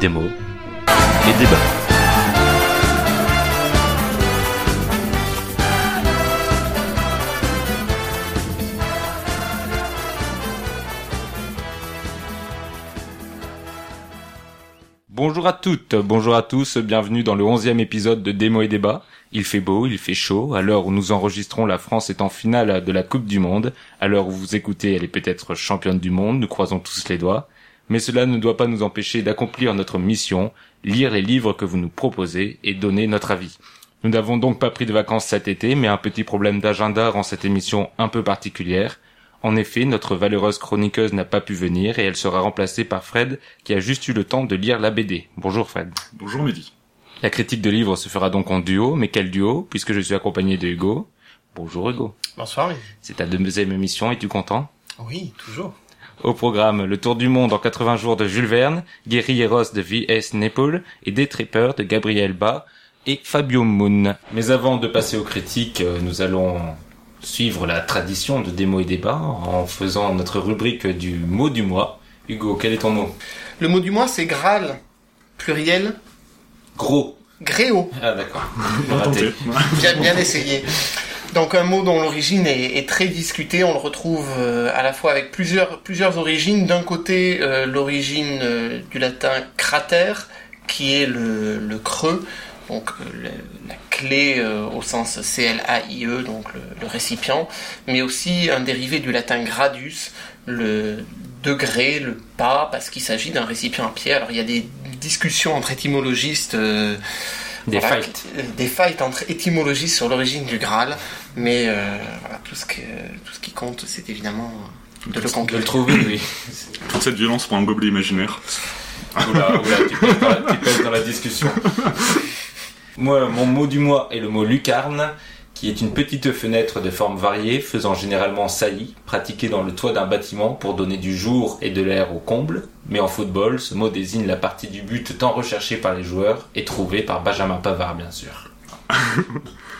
Démo et débat. Bonjour à toutes, bonjour à tous, bienvenue dans le onzième épisode de Démo et Débat. Il fait beau, il fait chaud, à l'heure où nous enregistrons, la France est en finale de la Coupe du Monde. À l'heure où vous écoutez, elle est peut-être championne du monde, nous croisons tous les doigts. Mais cela ne doit pas nous empêcher d'accomplir notre mission, lire les livres que vous nous proposez et donner notre avis. Nous n'avons donc pas pris de vacances cet été, mais un petit problème d'agenda rend cette émission un peu particulière. En effet, notre valeureuse chroniqueuse n'a pas pu venir et elle sera remplacée par Fred qui a juste eu le temps de lire la BD. Bonjour Fred. Bonjour Mehdi. La critique de livres se fera donc en duo, mais quel duo puisque je suis accompagné de Hugo? Bonjour Hugo. Bonsoir. C'est ta deuxième émission, es-tu content? Oui, toujours. Au programme, le tour du monde en 80 jours de Jules Verne, Guerrilleros de V.S. Nepal et Des Trippers de Gabriel Bas et Fabio Moon. Mais avant de passer aux critiques, euh, nous allons suivre la tradition de démo et débat en faisant notre rubrique du mot du mois. Hugo, quel est ton mot? Le mot du mois, c'est Graal. Pluriel, Gros. gréo. Ah d'accord. Bien. Bien, bien essayé. Donc un mot dont l'origine est, est très discutée. On le retrouve euh, à la fois avec plusieurs, plusieurs origines. D'un côté, euh, l'origine euh, du latin cratère, qui est le, le creux, donc euh, le- la clé euh, au sens C-L-A-I-E, donc le, le récipient, mais aussi un dérivé du latin gradus, le degré, le pas, parce qu'il s'agit d'un récipient en pierre. Alors il y a des discussions entre étymologistes. euh, Des voilà, fights. Des fights entre étymologistes sur l'origine du Graal, mais euh, voilà, tout, ce que, tout ce qui compte, c'est évidemment de le De le trouver, oui. Toute cette violence pour un gobelet imaginaire. Oula, oula, tu pèses dans dans la discussion. Moi, mon mot du mois est le mot lucarne, qui est une petite fenêtre de forme variée, faisant généralement saillie, pratiquée dans le toit d'un bâtiment pour donner du jour et de l'air au comble. Mais en football, ce mot désigne la partie du but tant recherchée par les joueurs et trouvée par Benjamin Pavard, bien sûr.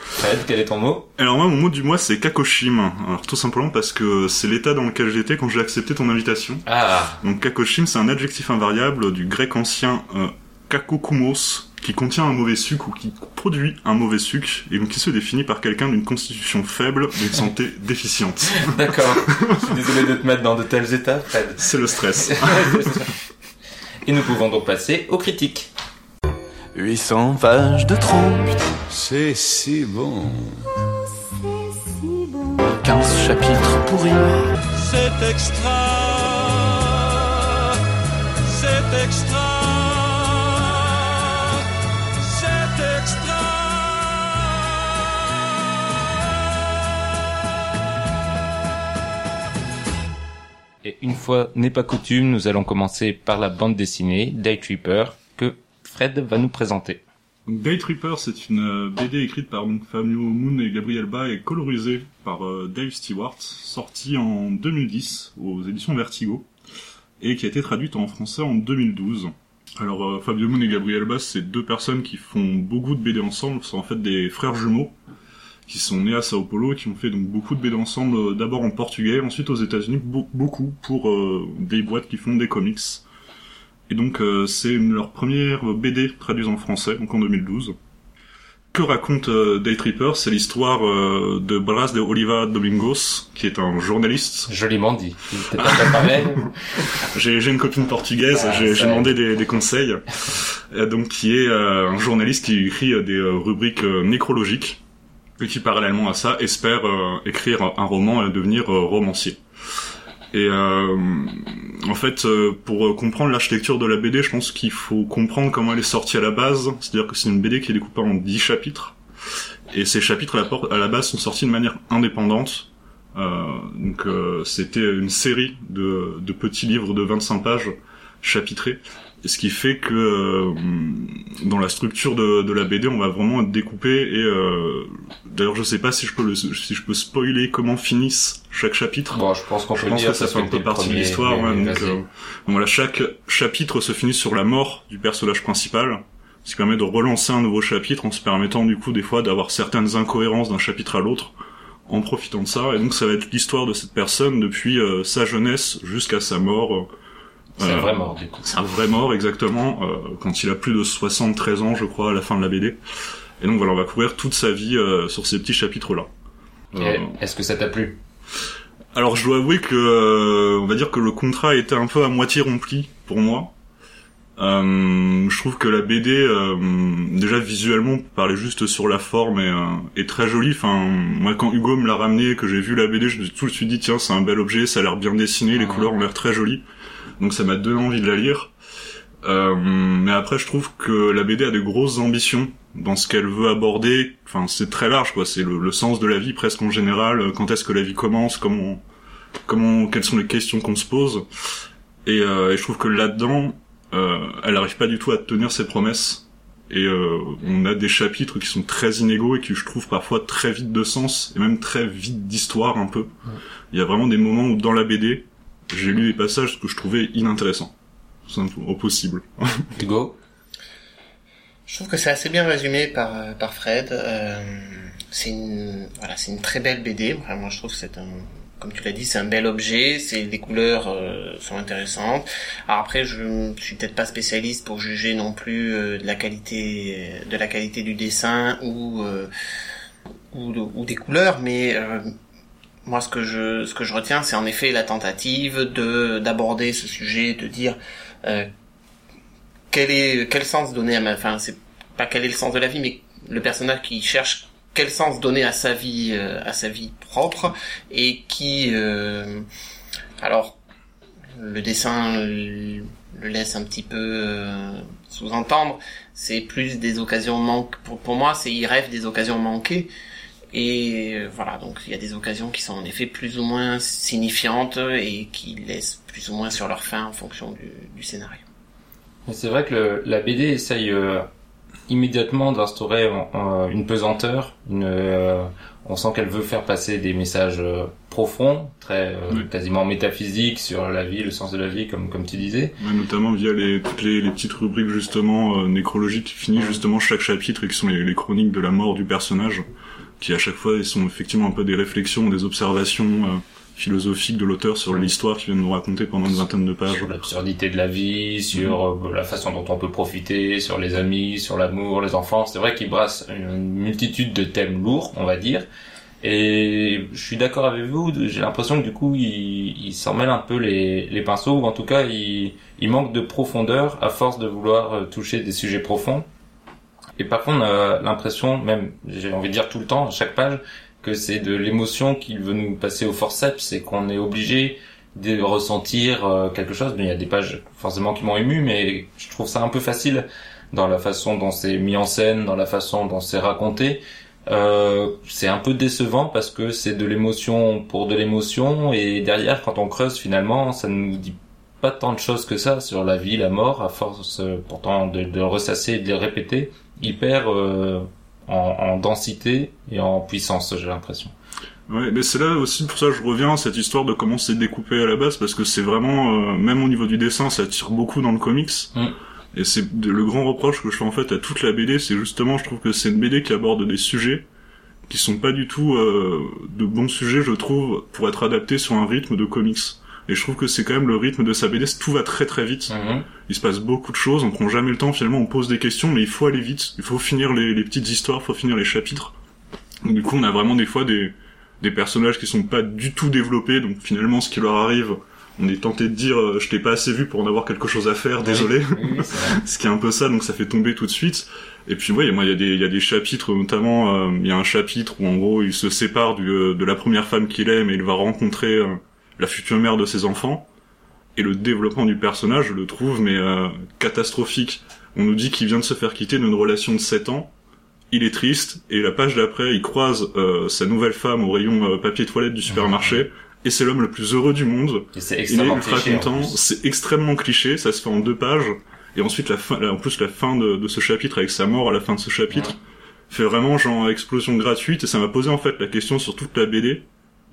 Fred, quel est ton mot? Alors moi, mon mot du mois, c'est kakoshim. Alors tout simplement parce que c'est l'état dans lequel j'étais quand j'ai accepté ton invitation. Ah, Donc kakoshim, c'est un adjectif invariable du grec ancien euh, kakokumos, qui contient un mauvais sucre ou qui produit un mauvais sucre, et donc qui se définit par quelqu'un d'une constitution faible, d'une santé déficiente. d'accord. Je suis désolé de te mettre dans de tels états, Fred. C'est le stress. Et nous pouvons donc passer aux critiques. 800 pages de trompe, C'est si bon. 15 chapitres pourris. C'est extra. C'est extra. Et une fois n'est pas coutume, nous allons commencer par la bande dessinée Day Tripper que Fred va nous présenter. Day Tripper, c'est une euh, BD écrite par Fabio Moon et Gabriel Ba et colorisée par euh, Dave Stewart, sortie en 2010 aux éditions Vertigo et qui a été traduite en français en 2012. Alors euh, Fabio Moon et Gabriel Ba, c'est deux personnes qui font beaucoup de BD ensemble, sont en fait des frères jumeaux qui sont nés à Sao Paulo et qui ont fait donc beaucoup de BD ensemble, euh, d'abord en portugais, ensuite aux États-Unis, beau- beaucoup pour euh, des boîtes qui font des comics. Et donc euh, c'est leur première BD traduite en français, donc en 2012. Que raconte euh, Day Tripper? C'est l'histoire euh, de Bras de Oliva Domingos, qui est un journaliste. Joliment dit. J'ai j'ai une copine portugaise, Ah, j'ai demandé des, des conseils. Donc qui est euh, un journaliste qui écrit des rubriques nécrologiques et qui parallèlement à ça espère euh, écrire un roman et devenir euh, romancier. Et euh, en fait, euh, pour comprendre l'architecture de la BD, je pense qu'il faut comprendre comment elle est sortie à la base. C'est-à-dire que c'est une BD qui est découpée en 10 chapitres. Et ces chapitres, à la, base, sont sortis de manière indépendante. Donc c'était une série de petits livres de 25 pages chapitrés. Ce qui fait que euh, dans la structure de, de la BD, on va vraiment découper et euh, d'ailleurs je sais pas si je peux le, si je peux spoiler comment finissent chaque chapitre. Bon, je pense qu'on Je peut pense dire que ça fait un peu partie de l'histoire. ouais, donc, euh, donc voilà, chaque chapitre se finit sur la mort du personnage principal. ce qui permet de relancer un nouveau chapitre en se permettant du coup des fois d'avoir certaines incohérences d'un chapitre à l'autre en profitant de ça. Et donc ça va être l'histoire de cette personne depuis euh, sa jeunesse jusqu'à sa mort. C'est Euh, un vrai mort, du coup. C'est un vrai mort exactement, euh, quand il a plus de 73 ans je crois à la fin de la BD. Et donc voilà, on va couvrir toute sa vie euh, sur ces petits chapitres-là. Euh, Est-ce que ça t'a plu? Alors je dois avouer que euh, on va dire que le contrat était un peu à moitié rempli pour moi. Euh, je trouve que la BD euh, déjà visuellement parlait juste sur la forme et euh, est très jolie. Enfin moi quand Hugo me l'a ramené que j'ai vu la BD, je me suis tout de suite dit tiens c'est un bel objet, ça a l'air bien dessiné, les Mhm. couleurs ont l'air très jolies. Donc ça m'a donné envie de la lire. Euh, mais après je trouve que la BD a de grosses ambitions dans ce qu'elle veut aborder. Enfin c'est très large quoi, c'est le, le sens de la vie presque en général. euh, Quand est-ce que la vie commence, comment comment quelles sont les questions qu'on se pose et, euh, et je trouve que là-dedans euh, elle arrive pas du tout à tenir ses promesses et euh, on a des chapitres qui sont très inégaux et qui je trouve parfois très vides de sens et même très vides d'histoire un peu il y a vraiment des moments où dans la BD j'ai lu des passages que je trouvais inintéressants Simple- au possible Hugo Je trouve que c'est assez bien résumé par, euh, par Fred. Euh, c'est une, voilà, c'est une très belle BD. Vraiment, je trouve que c'est un, comme tu l'as dit, c'est un bel objet. C'est les couleurs euh, sont intéressantes. Alors après, je suis peut-être pas spécialiste pour juger non plus euh, de la qualité, de la qualité du dessin ou euh, ou, de- ou des couleurs, mais euh, moi, ce que je, ce que je retiens, c'est en effet la tentative de d'aborder ce sujet, de dire euh, quel est quel sens donner à ma enfin c'est pas quel est le sens de la vie mais le personnage qui cherche quel sens donner à sa vie euh, à sa vie propre et qui euh, alors le dessin le laisse un petit peu euh, sous-entendre. C'est plus des occasions manquées pour, pour moi c'est il rêve des occasions manquées et euh, voilà donc il y a des occasions qui sont en effet plus ou moins signifiantes et qui laissent plus ou moins sur leur fin en fonction du, du scénario Mais C'est vrai que le- la BD essaye euh, immédiatement d'instaurer en- une pesanteur. Une, euh, on sent qu'elle veut faire passer des messages euh, profonds, très euh, Oui. quasiment métaphysiques sur la vie, le sens de la vie, comme comme tu disais. Ouais, notamment via les toutes les, les petites rubriques justement euh, nécrologiques qui finissent justement chaque chapitre et qui sont les, les chroniques de la mort du personnage qui à chaque fois sont effectivement un peu des réflexions des observations euh, philosophiques de l'auteur sur l'histoire qu'il vient de nous raconter pendant une vingtaine de pages Sur l'absurdité de la vie, sur euh, la façon dont on peut profiter, sur les amis, sur l'amour, les enfants. C'est vrai qu'il brasse une multitude de thèmes lourds, on va dire. Et je suis d'accord avec vous, j'ai l'impression que du coup, il, il s'en mêle un peu les, les pinceaux, ou en tout cas, il, il manque de profondeur à force de vouloir euh, toucher des sujets profonds. Et par contre, on a l'impression, même, j'ai envie de dire tout le temps, à chaque page, que c'est de l'émotion qu'il veut nous passer au forceps, c'est qu'on est obligé de ressentir euh, quelque chose. Il y a des pages forcément qui m'ont ému, mais je trouve ça un peu facile dans la façon dont c'est mis en scène, dans la façon dont c'est raconté. Euh, c'est un peu décevant parce que c'est de l'émotion pour de l'émotion et derrière quand on creuse finalement ça ne nous dit pas tant de choses que ça sur la vie, la mort à force euh, pourtant de, ressasser et de le répéter il perd euh, en, en densité et en puissance j'ai l'impression. Ouais, mais c'est là aussi pour ça que je reviens à cette histoire de comment c'est découpé à la base, parce que c'est vraiment, euh, même au niveau du dessin, ça tire beaucoup dans le comics. Mm. Et c'est le grand reproche que je fais en fait à toute la BD, c'est justement, je trouve que c'est une BD qui aborde des sujets qui sont pas du tout euh, de bons sujets, je trouve, pour être adaptés sur un rythme de comics. Et je trouve que c'est quand même le rythme de sa BD, tout va très très vite. Mhm. Il se passe beaucoup de choses, on prend jamais le temps, finalement on pose des questions, mais il faut aller vite, il faut finir les, les petites histoires, il faut finir les chapitres. Donc, du coup on a vraiment des fois des, des personnages qui sont pas du tout développés, donc finalement ce qui leur arrive, on est tenté de dire euh, je t'ai pas assez vu pour en avoir quelque chose à faire, désolé. Oui, oui, ce qui est un peu ça, donc ça fait tomber tout de suite. Et puis ouais, moi il y a des il y a des chapitres notamment euh, il y a un chapitre où en gros il se sépare du, euh, de la première femme qu'il aime et il va rencontrer euh, la future mère de ses enfants. Et le développement du personnage, je le trouve mais euh, catastrophique. On nous dit qu'il vient de se faire quitter d'une relation de 7 ans. Il est triste et la page d'après, il croise euh, sa nouvelle femme au rayon euh, papier toilette du supermarché et c'est l'homme le plus heureux du monde. Et c'est Il est extrêmement ultra cliché, content, c'est extrêmement cliché, ça se fait en deux pages, et ensuite la fin, là, en plus la fin de, de ce chapitre avec sa mort à la fin de ce chapitre fait vraiment genre explosion gratuite, et ça m'a posé en fait la question sur toute la BD,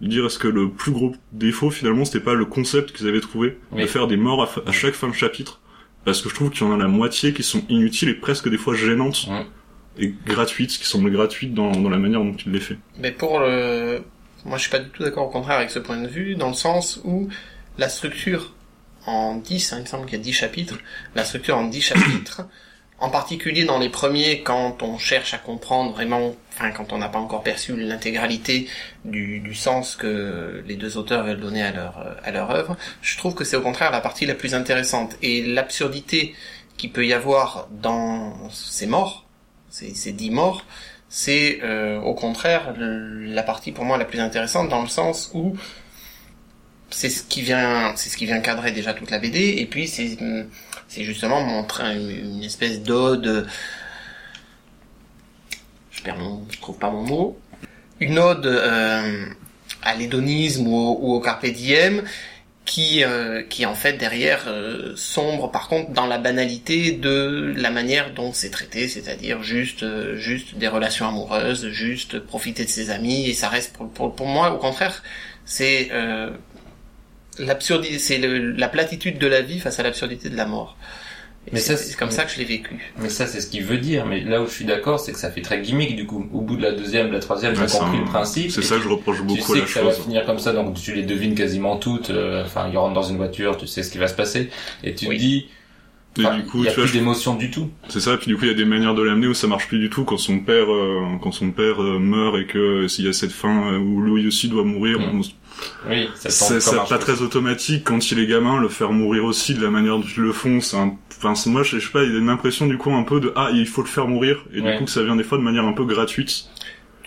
dire est-ce que le plus gros défaut finalement c'était pas le concept qu'ils avaient trouvé, de faire des morts à, fa- à chaque fin de chapitre, parce que je trouve qu'il y en a la moitié qui sont inutiles et presque des fois gênantes et gratuites, qui semblent gratuites dans, dans la manière dont il les fait. Mais pour le... Moi, je suis pas du tout d'accord au contraire avec ce point de vue, dans le sens où la structure en 10, hein, il me semble qu'il y a 10 chapitres, la structure en 10 chapitres, en particulier dans les premiers, quand on cherche à comprendre vraiment, enfin, quand on n'a pas encore perçu l'intégralité du, du sens que les deux auteurs veulent donner à leur, à leur œuvre, je trouve que c'est au contraire la partie la plus intéressante. Et l'absurdité qu'il peut y avoir dans ces morts, ces, ces dix morts, c'est euh, au contraire la partie pour moi la plus intéressante dans le sens où c'est ce qui vient c'est ce qui vient cadrer déjà toute la BD et puis c'est hum, c'est justement montrer une, espèce d'ode je perds trouve pas mon mot une ode euh, à l'hédonisme ou, au- ou carpe diem qui euh, qui en fait derrière euh, sombre. Par contre dans la banalité de la manière dont c'est traité c'est-à-dire juste euh, juste des relations amoureuses juste profiter de ses amis et ça reste pour pour, pour moi au contraire c'est euh, l'absurdité c'est le- la platitude de la vie face à l'absurdité de la mort Et Mais c'est ça, c'est- comme ça que je l'ai vécu Mais ça, c'est ce qu'il veut dire. Mais là où je suis d'accord, c'est que ça fait très gimmick du coup. Au bout de la deuxième, de la troisième, c'est compris un- le principe. C'est ça que tu- je reproche Tu beaucoup à sais la que ça va finir comme ça, donc tu les devines quasiment toutes. euh, Enfin, ils rentrent dans une voiture, tu sais ce qui va se passer, et tu Oui. te dis, Et enfin, du coup, il y a tu vois, plus d'émotion du tout. c'est ça. Puis du coup, il y a des manières de l'amener où ça marche plus du tout quand son père, euh, quand son père euh, meurt et que euh, s'il y a cette fin euh, où lui aussi doit mourir, Mm. on- Oui, ça c'est pas très automatique quand il est gamin, le faire mourir aussi de la manière dont ils le font. C'est un... enfin, c'est- moi, je sais pas, il y a une impression du coup un peu de ah, il faut le faire mourir, et Ouais. du coup que ça vient des fois de manière un peu gratuite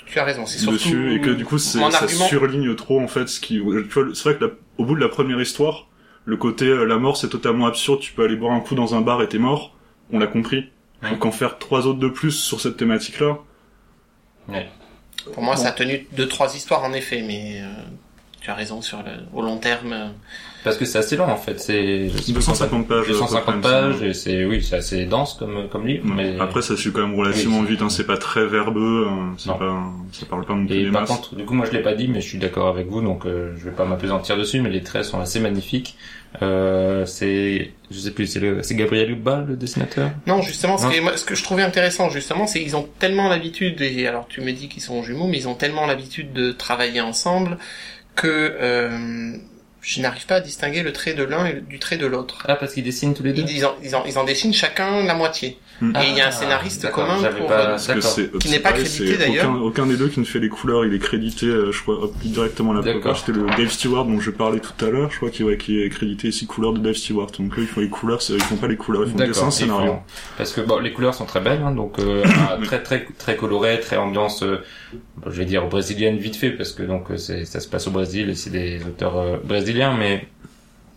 tu as raison c'est surtout dessus, et que du coup ça argument surligne trop en fait ce qui. Tu vois, c'est vrai que la- au bout de la première histoire, le côté euh, la mort c'est totalement absurde. Tu peux aller boire un coup dans un bar et t'es mort. On l'a compris. Ouais. Donc en faire trois autres de plus sur cette thématique-là, Pour moi, ça a tenu deux, trois histoires en effet, mais euh, tu as raison sur le, au long terme. euh, Parce que c'est assez long en fait. C'est je sais pas 250 pages. 250 à peu près, pages, et c'est oui, c'est assez dense comme comme livre, mais Après, ça suit quand même relativement Oui, vite. Hein, c'est pas très verbeux. hein, c'est pas, ça parle pas plus Et par masses. contre, du coup, moi je l'ai pas dit, mais je suis d'accord avec vous, donc euh, je vais pas m'apesantir dessus, mais les traits sont assez magnifiques. Euh, c'est, je sais plus, c'est le, c'est Gabriel Hubba, le dessinateur? Non, justement, ce, Non. que, moi, ce que je trouvais intéressant, justement, c'est qu'ils ont tellement l'habitude, et alors tu me dis qu'ils sont jumeaux, mais ils ont tellement l'habitude de travailler ensemble que euh, je n'arrive pas à distinguer le trait de l'un et du trait de l'autre. Ah, parce qu'ils dessinent tous les deux? Ils, ils en, ils, en, ils en dessinent chacun la moitié. Hmm. Et il y a un Ah, scénariste commun j'avais pour... pas- euh, Qui n'est pas crédité, d'ailleurs. Aucun, aucun des deux qui ne fait les couleurs, il est crédité, euh, je crois, hop, directement à la. C'était le Dave Stewart dont je parlais tout à l'heure, je crois, qui, ouais, qui est crédité ici couleur de Dave Stewart. Donc eux, ils font les couleurs, ils font pas les couleurs, ils font le dessin, scénario. font- Parce que bon, les couleurs sont très belles, hein, donc euh, ah, très très très colorées, très ambiance, euh, je vais dire brésilienne vite fait, parce que donc ça se passe au Brésil et c'est des auteurs euh, brésiliens, mais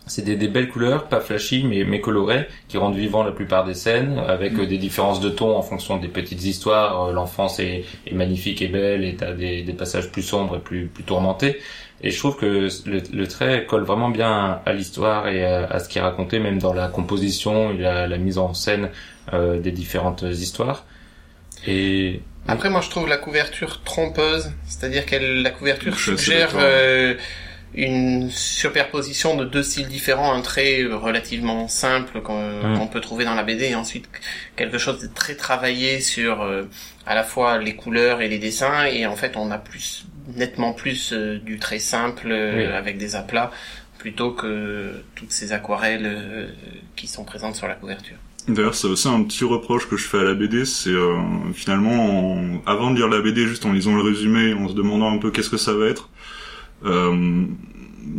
c'est des, des belles couleurs, pas flashy, mais, mais colorées, qui rendent vivant la plupart des scènes, avec euh, des différences de ton en fonction des petites histoires. Euh, L'enfance est, est magnifique et belle, et t'as des, des passages plus sombres et plus, plus tourmentés. Et je trouve que le, le trait colle vraiment bien à l'histoire et à, à ce qui est raconté, même dans la composition et la, la mise en scène euh, des différentes histoires. Et Après, moi, je trouve la couverture trompeuse, c'est-à-dire que la couverture Je suggère euh, une superposition de deux styles différents, un trait euh, relativement simple qu'on peut trouver dans la BD, et ensuite quelque chose de très travaillé sur euh, à la fois les couleurs et les dessins, et en fait, on a plus nettement plus euh, du très simple euh, Oui. avec des aplats plutôt que toutes ces aquarelles euh, qui sont présentes sur la couverture. D'ailleurs, c'est aussi un petit reproche que je fais à la BD, c'est euh, finalement, en- avant de lire la BD, juste en lisant le résumé, en se demandant un peu qu'est-ce que ça va être, euh,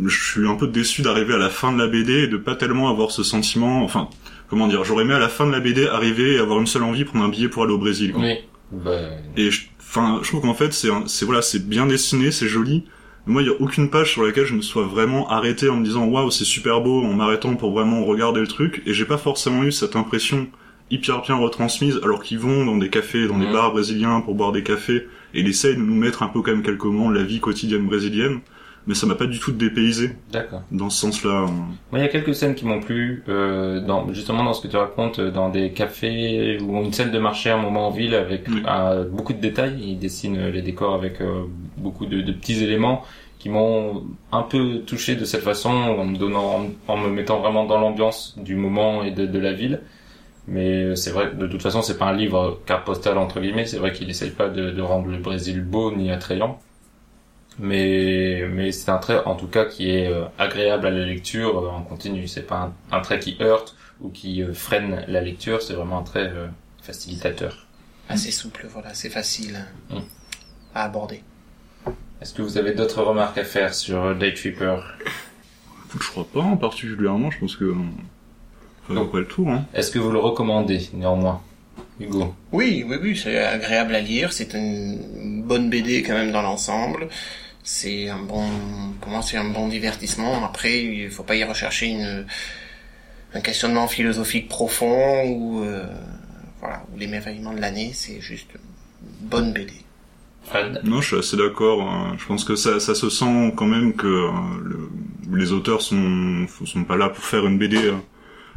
je suis un peu déçu d'arriver à la fin de la BD et de pas tellement avoir ce sentiment, enfin, comment dire, j'aurais aimé à la fin de la BD arriver et avoir une seule envie, prendre un billet pour aller au Brésil. quoi. oui, bah, Et je- enfin, je trouve qu'en fait, c'est, voilà, c'est bien dessiné, c'est joli. Moi, il y a aucune page sur laquelle je me sois vraiment arrêté en me disant waouh, c'est super beau, en m'arrêtant pour vraiment regarder le truc. Et j'ai pas forcément eu cette impression hyper bien retransmise, alors qu'ils vont dans des cafés, dans des bars brésiliens pour boire des cafés, et ils essayent de nous mettre un peu quand même quelques moments de la vie quotidienne brésilienne. Mais ça m'a pas du tout dépaysé D'accord. dans ce sens-là. Moi, il y a quelques scènes qui m'ont plu, euh, dans, justement dans ce que tu racontes, euh, dans des cafés ou une scène de marché à un moment en ville avec Oui. euh, beaucoup de détails. Il dessine euh, les décors avec euh, beaucoup de, de petits éléments qui m'ont un peu touché de cette façon, en me donnant, en, en me mettant vraiment dans l'ambiance du moment et de, de la ville. Mais c'est vrai, de toute façon, c'est pas un livre carte postale entre guillemets. C'est vrai qu'il essaye pas de, de rendre le Brésil beau ni attrayant. Mais, mais c'est un trait, en tout cas, qui est euh, agréable à la lecture euh, en continu. C'est pas un, un trait qui heurte ou qui euh, freine la lecture. C'est vraiment un trait euh, facilitateur. Assez souple, voilà, c'est facile Mm. à aborder. Est-ce que vous avez d'autres remarques à faire sur Day Tripper Je crois pas en particulièrement, je pense que on peu près le tour. Hein. Est-ce que vous le recommandez néanmoins? Hugo Oui, oui, oui, c'est agréable à lire, c'est une bonne BD quand même dans l'ensemble. C'est un bon, pour moi, c'est un bon divertissement. Après, il faut pas y rechercher une, un questionnement philosophique profond ou, euh, voilà, ou l'émerveillement de l'année. C'est juste une bonne BD. Fred? Non, je suis assez d'accord. hein. Je pense que ça, ça se sent quand même que le- les auteurs sont sont pas là pour faire une BD euh,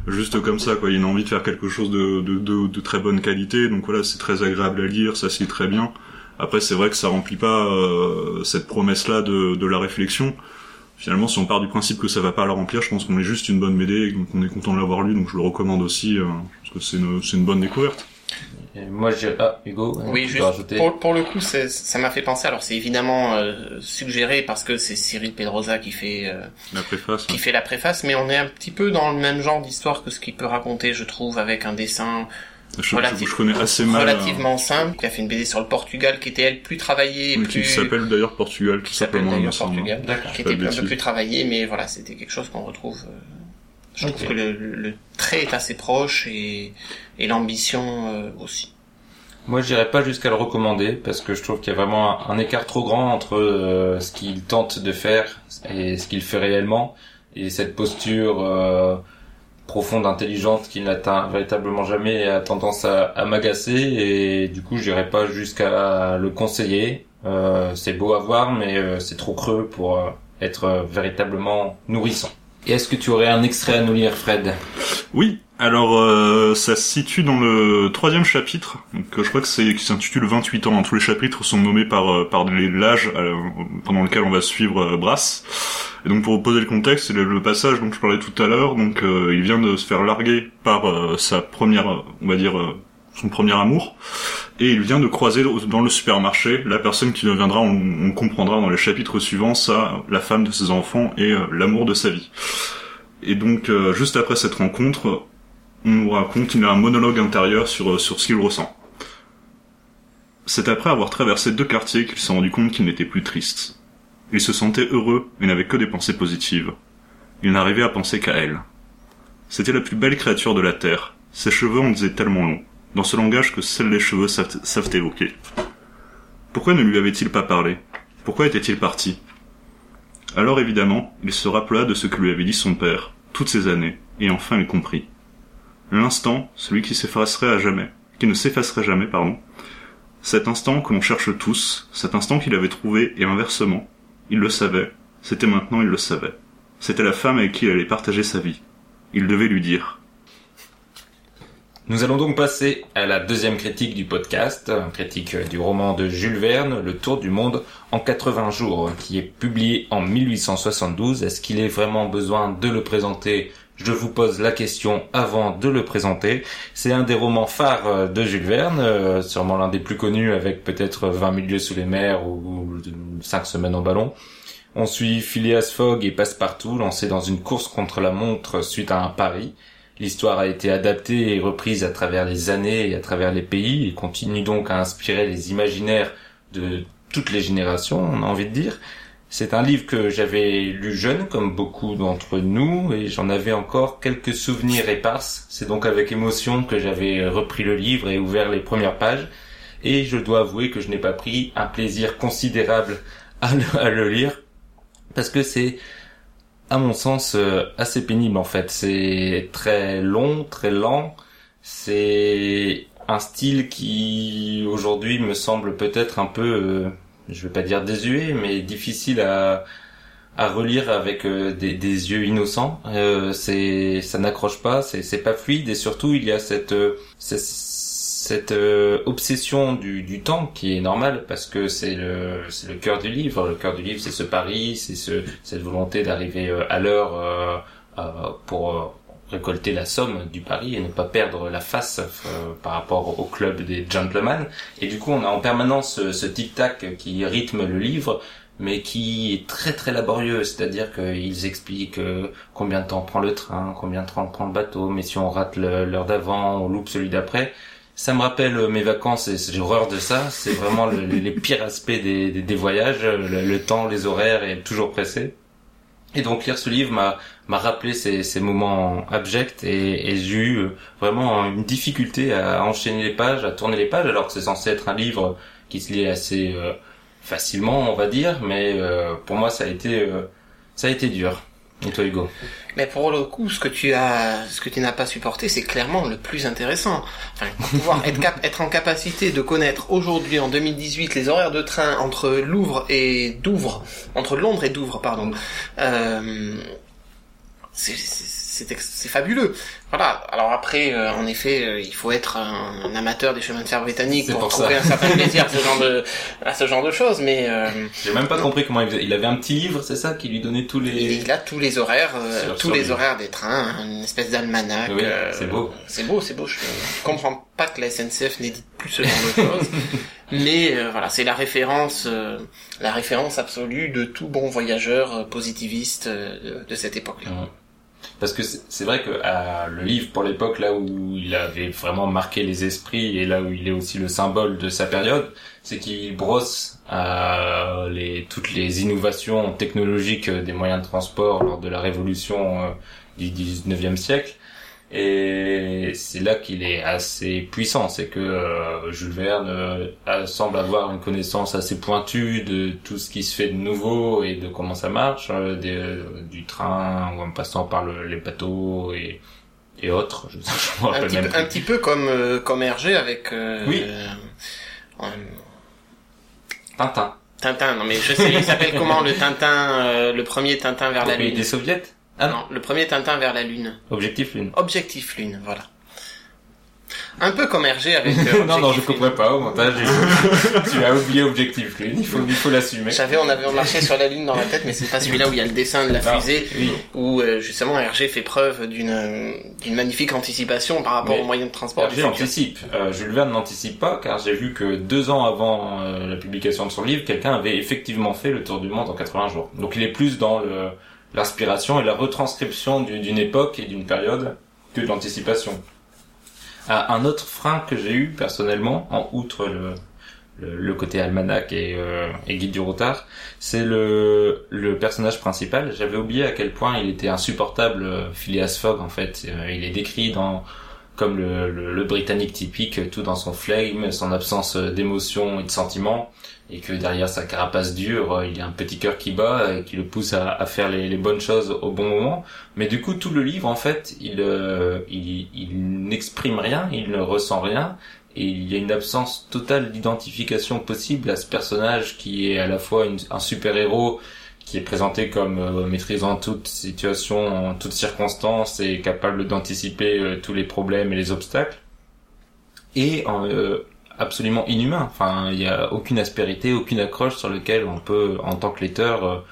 juste comme ça. Quoi. Il a envie de faire quelque chose de, de, très bonne qualité. Donc voilà, c'est très agréable à lire, ça se très bien. Après, c'est vrai que ça remplit pas euh, cette promesse-là de, de la réflexion. Finalement, si on part du principe que ça va pas la remplir, je pense qu'on est juste une bonne BD et donc on est content de l'avoir lu. Donc je le recommande aussi euh, parce que c'est une, c'est une bonne découverte. Moi, je... Ah, Hugo Oui, tu juste pour, pour le coup, c'est- ça m'a fait penser. Alors, c'est évidemment euh, suggéré parce que c'est Cyril Pedrosa qui fait euh, La préface. qui fait la préface, mais on est un petit peu dans le même genre d'histoire que ce qu'il peut raconter, je trouve, avec un dessin Je, connais assez mal. euh, relativement simple. Il a fait une BD sur le Portugal qui était elle plus travaillée, Oui, plus qui s'appelle d'ailleurs Portugal, tout qui s'appelle d'ailleurs. Portugal, D'accord. qui était un peu plus travaillée, mais voilà, c'était quelque chose qu'on retrouve. Je trouve que le, le trait est assez proche et, et l'ambition euh, aussi. Moi, j'irais pas jusqu'à le recommander parce que je trouve qu'il y a vraiment un, écart trop grand entre euh, ce qu'il tente de faire et ce qu'il fait réellement et cette posture euh, profonde, intelligente qu'il n'atteint véritablement jamais a tendance à, à m'agacer et du coup, j'irais pas jusqu'à le conseiller. Euh, c'est beau à voir, mais euh, c'est trop creux pour euh, être véritablement nourrissant. Est-ce que tu aurais un extrait à nous lire, Fred? Oui, alors euh, ça se situe dans le troisième chapitre, donc euh, je crois que c'est qui s'intitule 28 ans. Tous les chapitres sont nommés par euh, par l'âge pendant lequel on va suivre Brass. Et donc pour poser le contexte, c'est le, passage dont je parlais tout à l'heure. Donc il vient de se faire larguer par sa première, on va dire son premier amour, et il vient de croiser dans le supermarché la personne qui deviendra, on, comprendra dans les chapitres suivants, ça, la femme de ses enfants et euh, l'amour de sa vie. Et donc, euh, juste après cette rencontre, on nous raconte qu'il a un monologue intérieur sur, euh, sur ce qu'il ressent. C'est après avoir traversé deux quartiers qu'il s'est rendu compte qu'il n'était plus triste. Il se sentait heureux et n'avait que des pensées positives. Il n'arrivait à penser qu'à elle. C'était la plus belle créature de la Terre. Ses cheveux en disaient tellement long, dans ce langage que seuls les cheveux savent, évoquer. Pourquoi ne lui avait-il pas parlé? Pourquoi était-il parti? Alors évidemment, il se rappela de ce que lui avait dit son père, toutes ces années, et enfin il comprit. L'instant, celui qui s'effacerait à jamais, qui ne s'effacerait jamais, pardon, cet instant que l'on cherche tous, cet instant qu'il avait trouvé, et inversement, il le savait, c'était maintenant il le savait. C'était la femme avec qui il allait partager sa vie. Il devait lui dire. Nous allons donc passer à la deuxième critique du podcast, critique du roman de Jules Verne, Le Tour du Monde en 80 jours, qui est publié en 1872. Est-ce qu'il est vraiment besoin de le présenter? Je vous pose la question avant de le présenter. C'est un des romans phares euh, de Jules Verne, euh, sûrement l'un des plus connus avec peut-être 20 000 lieues sous les mers ou 5 semaines au ballon. On suit Phileas Fogg et Passepartout lancés dans une course contre la montre suite à un pari. L'histoire a été adaptée et reprise à travers les années et à travers les pays et continue donc à inspirer les imaginaires de toutes les générations, on a envie de dire. C'est un livre que j'avais lu jeune, comme beaucoup d'entre nous, et j'en avais encore quelques souvenirs éparses. C'est donc avec émotion que j'avais repris le livre et ouvert les premières pages. Et je dois avouer que je n'ai pas pris un plaisir considérable à le, à le lire, parce que c'est à mon sens euh, assez pénible en fait. C'est très long, très lent. C'est un style qui aujourd'hui me semble peut-être un peu, euh, je vais pas dire désuet, mais difficile à à relire avec euh, des, des yeux innocents. Euh, c'est ça n'accroche pas, c'est pas fluide et surtout il y a cette euh, cette, cette, euh, obsession du, du temps qui est normale parce que c'est le c'est le cœur du livre. Le cœur du livre c'est ce pari, c'est ce cette volonté d'arriver euh, à l'heure euh, euh, pour récolter la somme du pari et ne pas perdre la face euh, par rapport au club des gentlemen. Et du coup, on a en permanence ce, ce tic-tac qui rythme le livre, mais qui est très très laborieux. C'est-à-dire qu'ils expliquent combien de temps prend le train, combien de temps prend le bateau, mais si on rate l'heure d'avant, on loupe celui d'après. Ça me rappelle euh, mes vacances et j'ai horreur de ça. C'est vraiment le- les, pires aspects des, voyages, le, le temps, les horaires et toujours pressé. Et donc lire ce livre m'a rappelé ces, moments abjects et, j'ai eu euh, vraiment une difficulté à enchaîner les pages, à tourner les pages, alors que c'est censé être un livre qui se lit assez euh, facilement, on va dire, mais euh, pour moi ça a été euh, ça a été dur. Et toi Hugo? Mais pour le coup, ce que tu as, ce que tu n'as pas supporté, c'est clairement le plus intéressant. Enfin, pouvoir être, cap- être en capacité de connaître aujourd'hui, en 2018, les horaires de train entre Louvre et Douvres, entre Londres et Douvres, pardon. Euh, c'est- fabuleux. Voilà. Alors après, euh, en effet, euh, il faut être un, un amateur des chemins de fer britanniques pour, pour trouver un certain plaisir à ce genre de, à ce genre de choses. Mais euh, J'ai même pas compris comment il faisait. Il avait un petit livre, c'est ça, qui lui donnait tous les. Il a tous les horaires, euh, tous les horaires des trains, une espèce d'almanach. Oui, euh, c'est beau. C'est beau, c'est beau. Je comprends pas que la SNCF n'édite plus ce genre de choses, mais euh, voilà, c'est la référence, euh, la référence absolue de tout bon voyageur positiviste de, de cette époque-là. Ouais. Parce que c'est vrai que euh, le livre, pour l'époque, là où il avait vraiment marqué les esprits et là où il est aussi le symbole de sa période, c'est qu'il brosse euh, toutes les innovations technologiques des moyens de transport lors de la révolution euh, du 19e siècle. Et c'est là qu'il est assez puissant, c'est que euh, Jules Verne euh, semble avoir une connaissance assez pointue de tout ce qui se fait de nouveau et de comment ça marche, euh, des- euh, du train ou en passant par le- les bateaux et, et autres. Je, je Un petit, même un petit peu comme euh, comme Hergé avec euh, Oui. euh, Tintin. Tintin. Non mais je sais, il s'appelle comment le Tintin, euh, le premier Tintin vers la lune? des soviets? Ah non, le premier Tintin vers la lune. objectif lune. Objectif Lune, voilà. Un peu comme Hergé avec. euh, non, non, je comprends pas au montage. tu as oublié objectif lune, il faut, il faut l'assumer. J'avais, on avait marché sur la Lune dans la tête, mais c'est pas celui-là où il y a le dessin de la Non, fusée, oui. où euh, justement Hergé fait preuve d'une euh, d'une magnifique anticipation par rapport Mais aux moyens de transport Hergé anticipe. Euh, Jules Verne n'anticipe pas, car j'ai vu que deux ans avant la publication de son livre, quelqu'un avait effectivement fait le tour du monde en 80 jours. Donc il est plus dans le l'inspiration et la retranscription du- d'une époque et d'une période que de l'anticipation. Ah, un autre frein que j'ai eu personnellement, en outre le, le, côté almanach et, euh, et guide du routard, c'est le, le personnage principal. J'avais oublié à quel point il était insupportable, euh, Phileas Fogg en fait. Euh, il est décrit dans comme le, le, le britannique typique, tout dans son flegme, son absence d'émotion et de sentiments, et que derrière sa carapace dure, euh, il y a un petit cœur qui bat et qui le pousse à, à faire les, bonnes choses au bon moment. Mais du coup, tout le livre, en fait, il, euh, il, il n'exprime rien, il ne ressent rien, et il y a une absence totale d'identification possible à ce personnage qui est à la fois un super-héros qui est présenté comme euh, maîtrisant toute situation, en toutes circonstances et capable d'anticiper euh, tous les problèmes et les obstacles, et euh, absolument inhumain. Enfin, il n'y a aucune aspérité, aucune accroche sur lequel on peut, en tant que lecteur,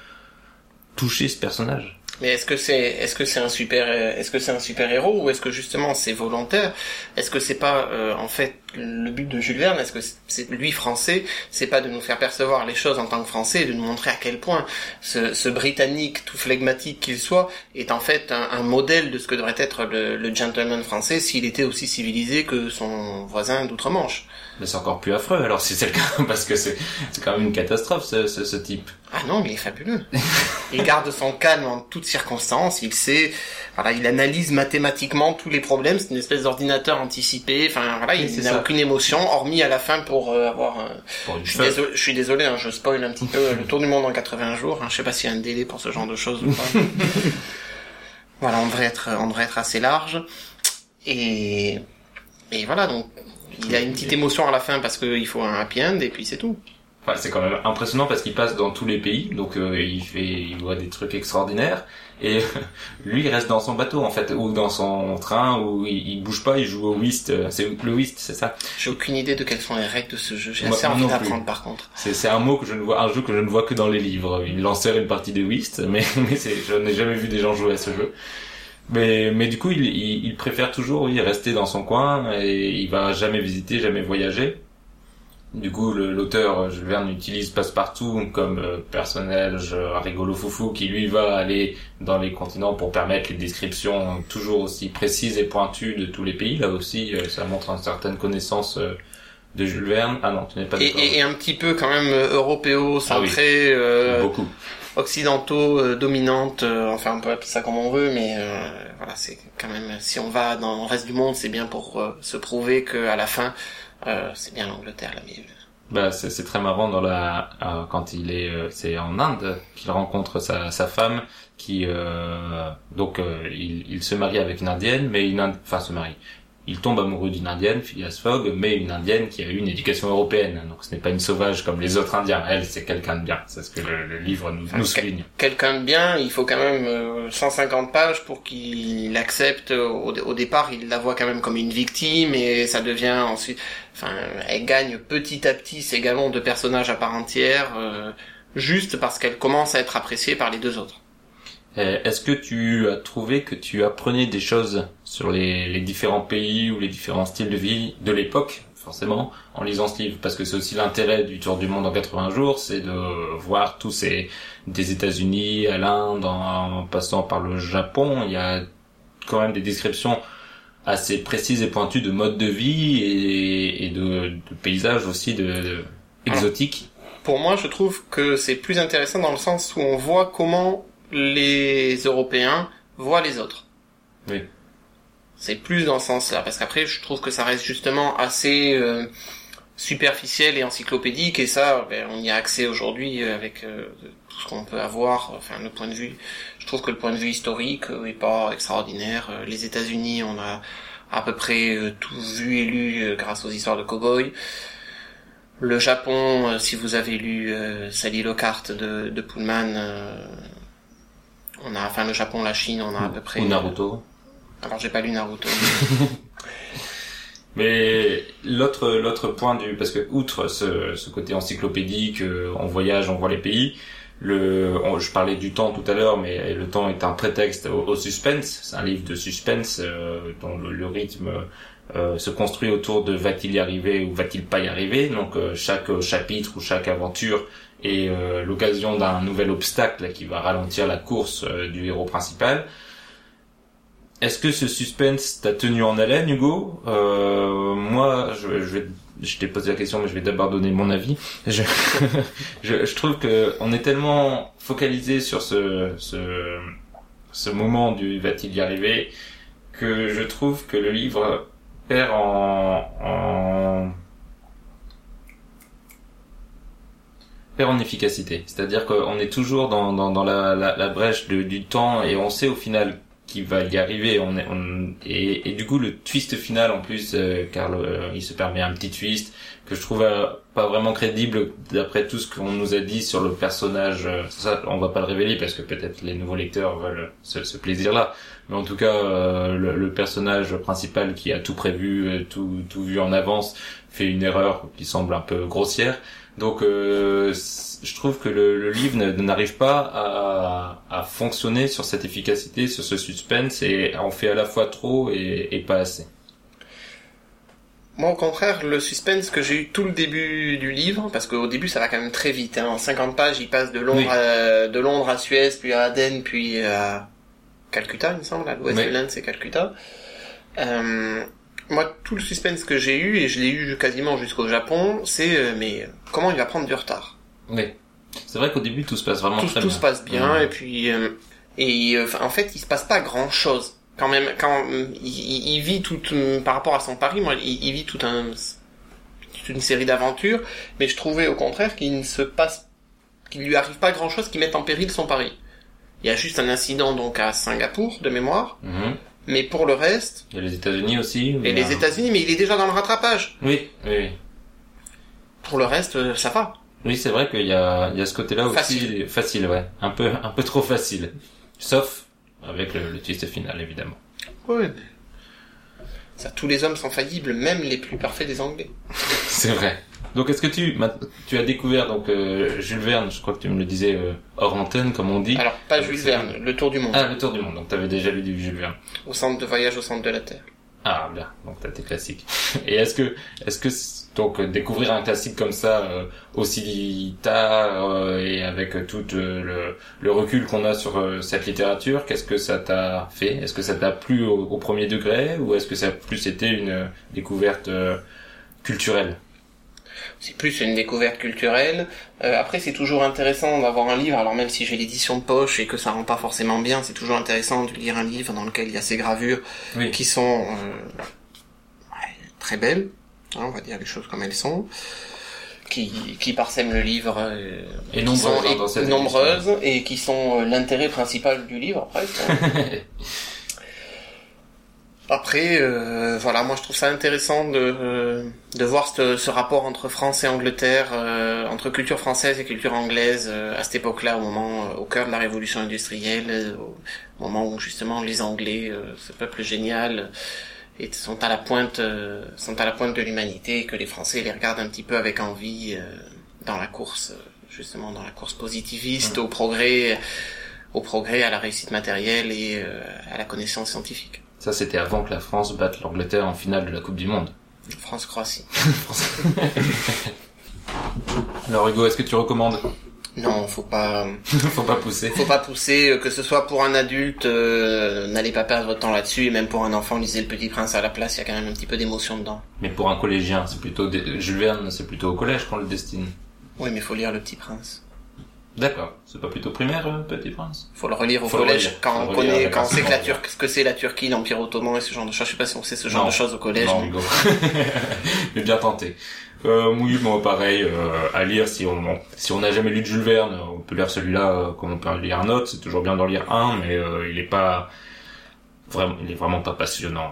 toucher ce personnage. Mais est-ce que c'est est-ce que c'est un super est-ce que c'est un super héros ou est-ce que justement c'est volontaire? Est-ce que c'est pas euh, en fait le but de Jules Verne Est-ce que c'est lui français C'est pas de nous faire percevoir les choses en tant que français et de nous montrer à quel point ce, ce britannique tout flegmatique qu'il soit est en fait un, un modèle de ce que devrait être le, le gentleman français s'il était aussi civilisé que son voisin d'outre-Manche. Mais c'est encore plus affreux alors si c'est le cas, parce que c'est quand même une catastrophe ce, ce, ce type. Ah non, mais il est fabuleux. il garde son calme en toutes circonstances. Il sait, voilà, il analyse mathématiquement tous les problèmes. C'est une espèce d'ordinateur anticipé. Enfin, voilà, il n'a. Aucune émotion, hormis à la fin pour euh, avoir. Pour une Je suis désolé, je suis désolé, hein, je spoil un petit peu le tour du monde en 80 jours. Hein, je sais pas s'il y a un délai pour ce genre de choses ou pas. voilà, on devrait être, on devrait être assez large. Et et voilà, donc il y a une petite émotion à la fin parce qu'il faut un happy end et puis c'est tout. enfin, c'est quand même impressionnant parce qu'il passe dans tous les pays, donc euh, il fait, il voit des trucs extraordinaires. Et lui, il reste dans son bateau en fait, ou dans son train, où il, il bouge pas, il joue au whist. euh, C'est le whist, c'est ça. J'ai aucune idée de quelles sont les règles de ce jeu. J'ai assez envie d'apprendre par contre. C'est un mot que je ne vois, un jeu que je ne vois que dans les livres. Il lancèrent une partie de whist, mais, mais je n'ai jamais vu des gens jouer à ce jeu. Mais, mais du coup, il, il, il préfère toujours, oui, rester dans son coin et il va jamais visiter, jamais voyager. Du coup, l'auteur euh, Jules Verne utilise Passepartout comme euh, personnage euh, rigolo foufou qui lui va aller dans les continents pour permettre les descriptions toujours aussi précises et pointues de tous les pays. Là aussi, euh, ça montre une certaine connaissance euh, de Jules Verne. Ah non, tu n'es pas Et, d'accord. et, et un petit peu quand même européo, Ah oui. centré, euh, Beaucoup. occidentaux, dominante, euh, enfin on peut appeler ça comme on veut, mais euh, voilà, c'est quand même, si on va dans le reste du monde, c'est bien pour se prouver que à la fin, euh, c'est bien l'Angleterre la mieux. Bah, c'est très marrant dans la euh, quand il est euh, c'est en Inde qu'il rencontre sa, sa femme qui euh, donc euh, il, il se marie avec une indienne mais une enfin se marie il tombe amoureux d'une indienne Phileas Fogg mais une indienne qui a eu une éducation européenne donc ce n'est pas une sauvage comme les autres indiens elle c'est quelqu'un de bien c'est ce que le, le livre nous, nous souligne Quelqu'un de bien, il faut quand même euh, 150 pages pour qu'il accepte. Au, au départ, il la voit quand même comme une victime et ça devient ensuite, enfin, elle gagne petit à petit ses galons de personnage à part entière, euh, juste parce qu'elle commence à être appréciée par les deux autres. Euh, Est-ce que tu as trouvé que tu apprenais des choses sur les, les différents pays ou les différents styles de vie de l'époque, forcément, en lisant ce livre Parce que c'est aussi l'intérêt du Tour du Monde en 80 jours, c'est de voir tous ces des États-Unis à l'Inde, en, en passant par le Japon. Il y a quand même des descriptions assez précises et pointues de mode de vie et, et de, de paysages aussi de, de exotiques. Pour moi, je trouve que c'est plus intéressant dans le sens où on voit comment les Européens voient les autres. Oui. C'est plus dans ce sens-là, parce qu'après, je trouve que ça reste justement assez euh, superficiel et encyclopédique, et ça, ben, on y a accès aujourd'hui euh, avec euh, tout ce qu'on peut avoir, enfin le point de vue. Je trouve que le point de vue historique euh, est pas extraordinaire. Euh, Les États-Unis, on a à peu près euh, tout vu et lu euh, grâce aux histoires de cow-boys. Le Japon, euh, si vous avez lu euh, Sally Lockhart de, de Pullman, euh, on a, enfin le Japon, la Chine, on a à peu près. Ou Naruto. Alors j'ai pas lu Naruto. Mais l'autre l'autre point du parce que outre ce, ce côté encyclopédique, euh, on voyage, on voit les pays. Le, je parlais du temps tout à l'heure, mais le temps est un prétexte au, suspense. C'est un livre de suspense euh, dont le, rythme euh, se construit autour de va-t-il y arriver ou va-t-il pas y arriver. Donc euh, chaque chapitre ou chaque aventure est euh, l'occasion d'un nouvel obstacle qui va ralentir la course euh, du héros principal. Est-ce que ce suspense t'a tenu en haleine, Hugo euh, Moi, je, je, je t'ai posé la question, mais je vais d'abord donner mon avis. Je, je, je trouve que on est tellement focalisé sur ce, ce, ce moment du va-t-il y arriver que je trouve que le livre perd en, en perd en efficacité. C'est-à-dire qu'on est toujours dans, dans, dans la, la, brèche du temps et on sait au final va y arriver. On est, et, du coup, le twist final, en plus, euh, car le- il se permet un petit twist que je trouve euh, pas vraiment crédible d'après tout ce qu'on nous a dit sur le personnage. euh, Ça, on va pas le révéler parce que peut-être les nouveaux lecteurs veulent ce, plaisir-là. Mais en tout cas, euh, le, le personnage principal qui a tout prévu, euh, tout, tout vu en avance, fait une erreur qui semble un peu grossière. Donc, euh, je trouve que le, le livre n'arrive pas à, à fonctionner sur cette efficacité, sur ce suspense, et en fait à la fois trop et, et pas assez. Moi, au contraire, le suspense que j'ai eu tout le début du livre, parce qu'au début, ça va quand même très vite. Hein. En 50 pages, il passe de Londres, Oui. à, de Londres à Suez, puis à Aden, puis à Calcutta, il me semble. À l'ouest Oui. de l'Inde, c'est Calcutta. Euh, moi, tout le suspense que j'ai eu, et je l'ai eu quasiment jusqu'au Japon, c'est euh, mais euh, comment il va prendre du retard? Oui. C'est vrai qu'au début tout se passe vraiment tout, très tout bien. se passe bien Mhm. et puis euh, et euh, en fait il se passe pas grand chose quand même quand euh, il, il- vit tout par rapport à son pari moi il, il vit tout un toute une série d'aventures mais je trouvais au contraire qu'il ne se passe qu'il lui arrive pas grand chose qui mette en péril son pari il y a juste un incident donc à Singapour de mémoire Mhm. Mais pour le reste Il y a les États-Unis aussi. et mais, les euh, États-Unis mais il est déjà dans le rattrapage Oui, oui. pour le reste euh, ça va Oui, c'est vrai qu'il y a, il y a ce côté-là aussi Facile. facile, ouais, un peu, un peu trop facile. Sauf avec le, le twist final, évidemment. Ouais. Ça, tous les hommes sont faillibles, même les plus parfaits des Anglais. C'est vrai. Donc, est-ce que tu, tu as découvert donc euh, Jules Verne Je crois que tu me le disais euh, hors antenne, comme on dit. Alors, pas Jules Verne, le tour du monde, Ah, le Tour du monde. Donc, t'avais déjà lu du Jules Verne. au centre de voyage au centre de la Terre. Ah, bien. Donc, t'as tes classiques. Et est-ce que, est-ce que donc découvrir un classique comme ça euh, aussi tard euh, et avec tout euh, le, le recul qu'on a sur euh, cette littérature, qu'est-ce que ça t'a fait? Est-ce que ça t'a plu au, au premier degré ou est-ce que ça a plus été une découverte euh, culturelle? C'est plus une découverte culturelle. Euh, après, c'est toujours intéressant d'avoir un livre. Alors même si j'ai l'édition de poche et que ça rend pas forcément bien, c'est toujours intéressant de lire un livre dans lequel il y a ces gravures Oui. qui sont euh, très belles. hein, on va dire les choses comme elles sont. Qui, qui parsèment le livre. euh, Et nombreuses, sont- hein, et- nombreuses et qui sont euh, l'intérêt principal du livre presque. Après, euh, voilà, moi je trouve ça intéressant de, euh, de voir ce, ce rapport entre France et Angleterre, euh, entre culture française et culture anglaise euh, à cette époque-là, au moment, euh, au cœur de la révolution industrielle, euh, au moment où justement les Anglais, euh, ce peuple génial, et sont à la pointe, euh, sont à la pointe de l'humanité, et que les Français les regardent un petit peu avec envie euh, dans la course, justement dans la course positiviste, au progrès, au progrès, à la réussite matérielle et euh, à la connaissance scientifique. Ça, c'était avant que la France batte l'Angleterre en finale de la Coupe du Monde. France-Croatie. Alors Hugo, est-ce que tu recommandes Non, faut pas, Faut pas pousser. faut pas pousser, euh, que ce soit pour un adulte, euh, n'allez pas perdre votre temps là-dessus, et même pour un enfant, lisez Le Petit Prince à la place, il y a quand même un petit peu d'émotion dedans. Mais pour un collégien, c'est plutôt des- Jules Verne, c'est plutôt au collège qu'on le destine. Oui, mais faut lire Le Petit Prince. D'accord. C'est pas plutôt primaire, euh, Petit Prince? Faut le relire au Faut collège relire. quand Faut on relire connaît, quand on sait que la Turquie, ce que c'est la Turquie, l'Empire Ottoman et ce genre de choses. Je sais pas si on sait ce genre Non. de choses au collège. Non, mais-. Mais bien tenté. Euh, oui, moi pareil, euh, à lire si on bon, si on n'a jamais lu de Jules Verne, on peut lire celui-là euh, comme on peut en lire un autre. C'est toujours bien d'en lire un, mais euh, il est pas vraiment, il est vraiment pas passionnant.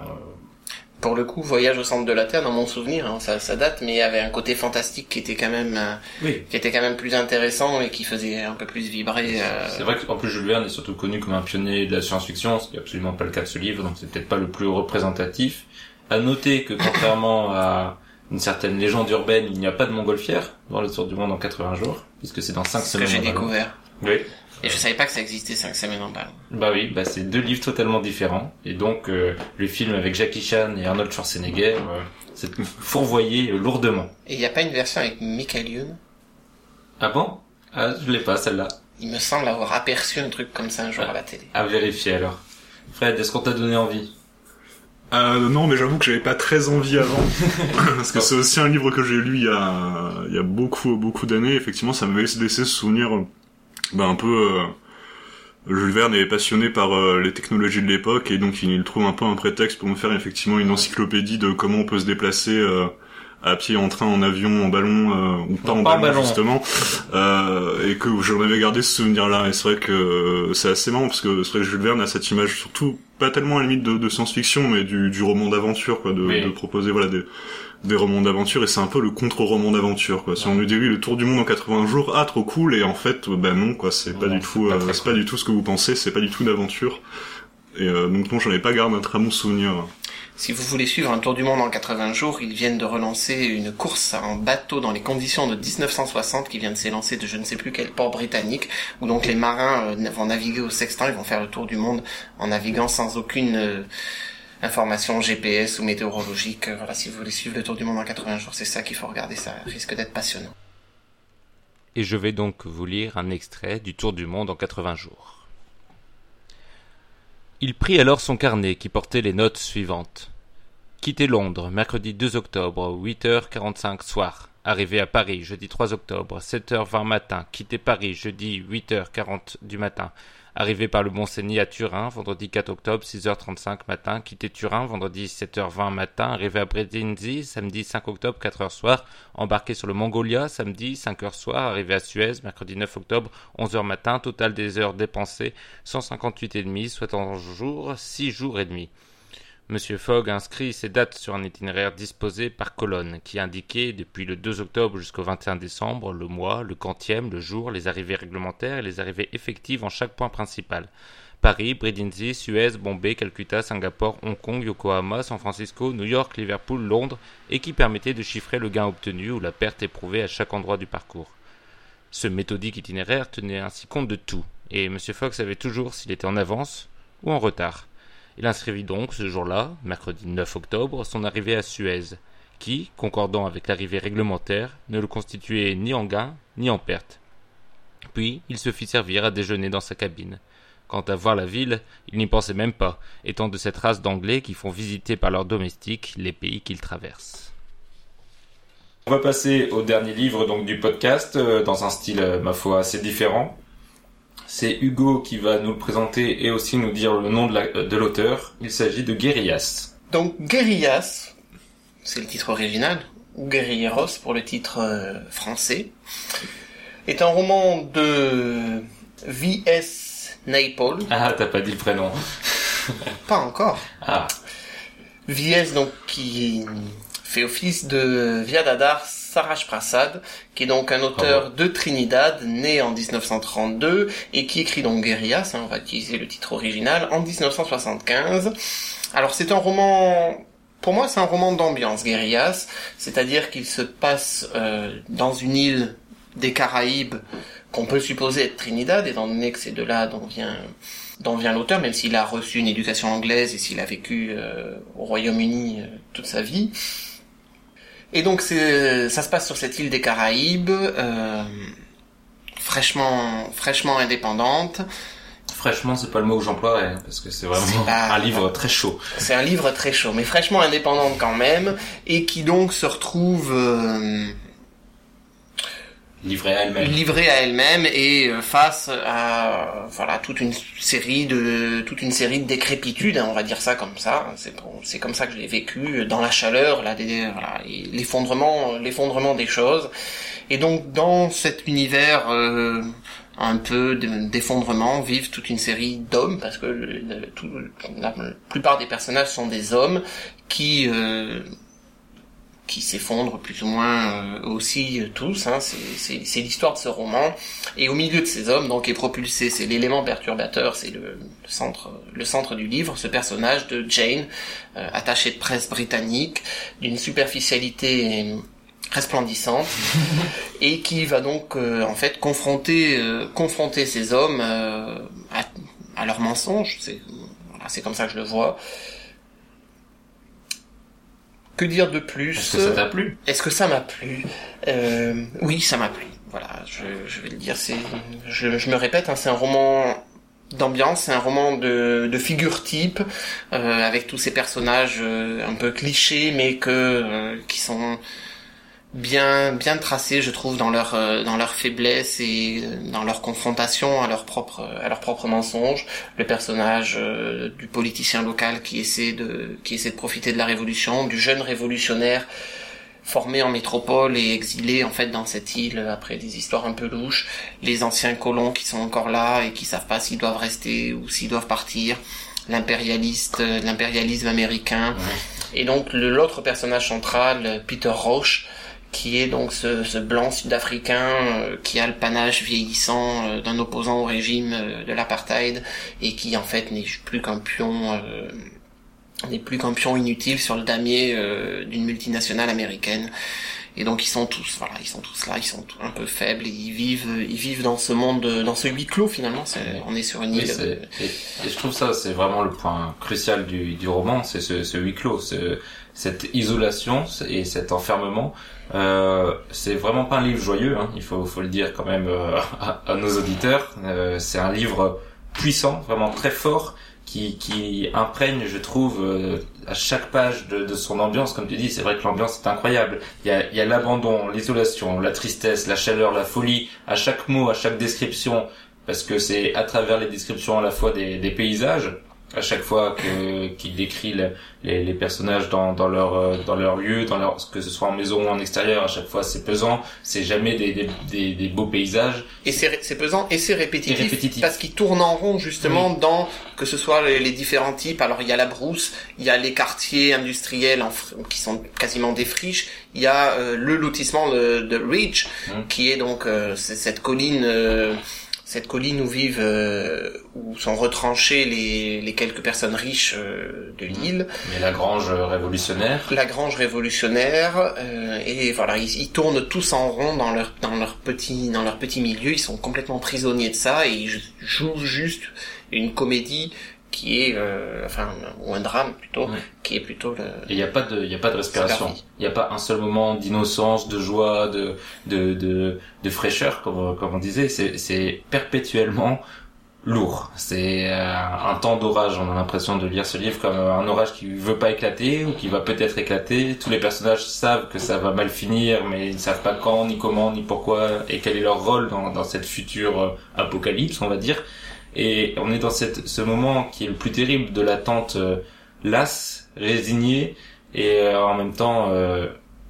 Pour le coup, Voyage au centre de la Terre, dans mon souvenir, hein, ça, ça date, mais il y avait un côté fantastique qui était quand même, euh, Oui. qui était quand même plus intéressant et qui faisait un peu plus vibrer. euh, C'est vrai qu'en plus Jules Verne est surtout connu comme un pionnier de la science-fiction, ce qui est absolument pas le cas de ce livre, donc c'est peut-être pas le plus représentatif. À noter que contrairement à une certaine légende urbaine, il n'y a pas de montgolfière dans le tour du monde en 80 jours, puisque c'est dans 5 ce que semaines. j'ai découvert. Oui. Et je savais pas que ça existait cinq semaines en ballon. Bah oui, bah c'est deux livres totalement différents. Et donc euh, le film avec Jackie Chan et Arnold Schwarzenegger, euh, c'est fourvoyé lourdement. Et il n'y a pas une version avec Michael Youn? Ah bon? Ah je l'ai pas celle-là. Il me semble avoir aperçu un truc comme ça un jour à la télé. À vérifier alors. Fred, est-ce qu'on t'a donné envie? Euh, non, mais j'avoue que j'avais pas très envie avant. Parce que c'est aussi un livre que j'ai lu il y a, il y a beaucoup, beaucoup d'années. Effectivement, ça m'avait laissé ce souvenir, bah, un peu, euh, Jules Verne est passionné par euh, les technologies de l'époque et donc il, il trouve un peu un prétexte pour me faire effectivement une encyclopédie de comment on peut se déplacer euh, à pied, en train, en avion, en ballon euh, ou pas Non, en pas ballon, ballon. justement. Euh, et que j'en avais gardé ce souvenir-là. Et c'est vrai que euh, c'est assez marrant parce que c'est vrai que Jules Verne a cette image surtout pas tellement à la limite de, de science-fiction, mais du, du roman d'aventure, quoi, de, Oui. de proposer voilà des, des romans d'aventure. Et c'est un peu le contre-roman d'aventure, quoi. Si on nous dit oui, le tour du monde en 80 jours, ah trop cool, et en fait, bah non, quoi, c'est pas Non, du tout, c'est pas euh, c'est cool. pas du tout ce que vous pensez, c'est pas du tout d'aventure. Et euh, donc non, j'en ai pas gardé un très bon souvenir. Si vous voulez suivre un tour du monde en 80 jours, ils viennent de relancer une course en bateau dans les conditions de 1960 qui vient de s'élancer de je ne sais plus quel port britannique, où donc les marins euh, vont naviguer au sextant, ils vont faire le tour du monde en naviguant sans aucune euh, information GPS ou météorologique. Euh, Voilà, si vous voulez suivre le tour du monde en 80 jours, c'est ça qu'il faut regarder, ça risque d'être passionnant. Et je vais donc vous lire un extrait du Tour du monde en 80 jours. Il prit alors son carnet qui portait les notes suivantes. Quitter Londres, mercredi 2 octobre, 8h45 soir. Arrivé à Paris, jeudi 3 octobre, 7h20 matin. Quitter Paris, jeudi 8h40 du matin. Arrivé par le Mont-Cenis à Turin, vendredi 4 octobre, 6h35 matin. Quitter Turin, vendredi 7h20 matin. Arrivé à Brindisi, samedi 5 octobre, 4h soir. Embarqué sur le Mongolia, samedi 5h soir. Arrivé à Suez, mercredi 9 octobre, 11h matin. Total des heures dépensées, 158,5, soit en jour, 6 jours et demi. Monsieur Fogg inscrit ses dates sur un itinéraire disposé par colonne, qui indiquait depuis le 2 octobre jusqu'au 21 décembre le mois, le quantième, le jour, les arrivées réglementaires et les arrivées effectives en chaque point principal. Paris, Brindisi, Suez, Bombay, Calcutta, Singapour, Hong Kong, Yokohama, San Francisco, New York, Liverpool, Londres, et qui permettait de chiffrer le gain obtenu ou la perte éprouvée à chaque endroit du parcours. Ce méthodique itinéraire tenait ainsi compte de tout, et M. Fogg savait toujours s'il était en avance ou en retard. Il inscrivit donc ce jour-là, mercredi 9 octobre, son arrivée à Suez, qui, concordant avec l'arrivée réglementaire, ne le constituait ni en gain ni en perte. Puis il se fit servir à déjeuner dans sa cabine. Quant à voir la ville, il n'y pensait même pas, étant de cette race d'Anglais qui font visiter par leurs domestiques les pays qu'ils traversent. On va passer au dernier livre donc du podcast, euh, dans un style, euh, ma foi, assez différent. C'est Hugo qui va nous le présenter et aussi nous dire le nom de la- de l'auteur. Il s'agit de Guérillas. Donc Guérillas, c'est le titre original, ou Guerrilleros pour le titre euh, français, est un roman de V.S. Naipaul. Ah, t'as pas dit le prénom. Pas encore. Ah, V.S. donc qui fait office de Viadadar Saraj Prasad, qui est donc un auteur de Trinidad, né en 1932, et qui écrit donc Guérillas, hein, on va utiliser le titre original, en 1975. Alors c'est un roman, pour moi c'est un roman d'ambiance, Guérillas, c'est-à-dire qu'il se passe euh, dans une île des Caraïbes qu'on peut supposer être Trinidad, étant donné que c'est de là dont vient dont vient l'auteur, même s'il a reçu une éducation anglaise et s'il a vécu euh, au Royaume-Uni euh, toute sa vie. Et donc c'est, ça se passe sur cette île des Caraïbes, euh, fraîchement, fraîchement indépendante. fraîchement, c'est pas le mot que j'emploierais, hein, parce que c'est vraiment C'est pas- un livre très chaud. C'est un livre très chaud, mais fraîchement indépendante quand même, et qui donc se retrouve euh, Livré à elle-même. livrée à elle-même et euh, face à voilà toute une série de toute une série de décrépitudes, hein, on va dire ça comme ça. C'est c'est comme ça que je l'ai vécu dans la chaleur, là, des- voilà, l'effondrement, l'effondrement des choses. Et donc dans cet univers euh, un peu de- d'effondrement vivent toute une série d'hommes parce que tout- la plupart des personnages sont des hommes qui euh, qui s'effondrent plus ou moins euh, aussi euh, tous. Hein, c'est- l'histoire de ce roman. Et au milieu de ces hommes, donc est propulsé, c'est l'élément perturbateur, c'est le, le centre, le centre du livre, ce personnage de Jane, euh, attachée de presse britannique, d'une superficialité resplendissante, et qui va donc euh, en fait confronter, euh, confronter ces hommes euh, à, à leurs mensonges. C'est voilà, c'est comme ça que je le vois. Que dire de plus Est-ce que ça t'a plu? Est-ce que ça m'a plu? Euh, Oui, ça m'a plu. Voilà, je, je vais le dire. C'est, je, je me répète, hein, c'est un roman d'ambiance, c'est un roman de, de figure type, euh, avec tous ces personnages euh, un peu clichés, mais que euh, qui sont bien bien tracés, je trouve, dans leur euh, dans leur faiblesse et euh, dans leur confrontation à leur propre à leur propre mensonge. Le personnage euh, du politicien local qui essaie de qui essaie de profiter de la révolution, du jeune révolutionnaire formé en métropole et exilé en fait dans cette île après des histoires un peu louches, les anciens colons qui sont encore là et qui savent pas s'ils doivent rester ou s'ils doivent partir, l'impérialiste, euh, l'impérialisme américain, et donc l'autre personnage central, Peter Roche, qui est donc ce, ce blanc sud-africain euh, qui a le panache vieillissant euh, d'un opposant au régime euh, de l'apartheid et qui en fait n'est plus qu'un pion euh, n'est plus qu'un pion inutile sur le damier euh, d'une multinationale américaine. Et donc ils sont tous, voilà, ils sont tous là, ils sont un peu faibles, et ils vivent, ils vivent dans ce monde, dans ce huis clos finalement. C'est, on est sur une île. et, et je trouve ça, c'est vraiment le point crucial du, du roman, c'est ce, ce huis clos, ce- cette isolation et cet enfermement. Euh, c'est vraiment pas un livre joyeux, hein, il faut, faut le dire quand même euh, à, à nos auditeurs. Euh, c'est un livre puissant, vraiment très fort, qui, qui imprègne, je trouve, euh, à chaque page de, de son ambiance. Comme tu dis, c'est vrai que l'ambiance est incroyable. Il y a, l'abandon, l'isolation, la tristesse, la chaleur, la folie, à chaque mot, à chaque description, parce que c'est à travers les descriptions à la fois des, des paysages, à chaque fois que qu'il décrit le- les, les personnages dans, dans leur euh, dans leur lieu, dans leur que ce soit en maison ou en extérieur, à chaque fois c'est pesant, c'est jamais des, des, des, des beaux paysages. Et c'est c'est pesant et c'est répétitif, Et répétitif. parce qu'il tourne en rond justement dans que ce soit les, les différents types. Alors il y a la brousse, il y a les quartiers industriels en qui sont quasiment des friches. Il y a euh, le lotissement de, de Ridge Mm. qui est donc euh, c'est cette colline. euh, cette colline où vivent, euh, où sont retranchées les, les quelques personnes riches euh, de l'île. Mais la grange euh, révolutionnaire, la grange révolutionnaire euh, et voilà ils, ils tournent tous en rond dans leur dans leur petit dans leur petit milieu. Ils sont complètement prisonniers de ça et ils jouent juste une comédie qui est euh, enfin ou un drame plutôt qui est plutôt le il y a pas de il a pas de respiration. Il y a pas un seul moment d'innocence, de joie, de de de, de fraîcheur comme comme on disait, c'est c'est perpétuellement lourd. C'est euh, un temps d'orage. On a l'impression de lire ce livre comme un orage qui veut pas éclater ou qui va peut-être éclater. Tous les personnages savent que ça va mal finir, mais ils ne savent pas quand, ni comment, ni pourquoi, et quel est leur rôle dans, dans cette future euh, apocalypse, on va dire. Et on est dans cette, ce moment qui est le plus terrible de l'attente euh, lasse, résignée, et euh, en même temps euh,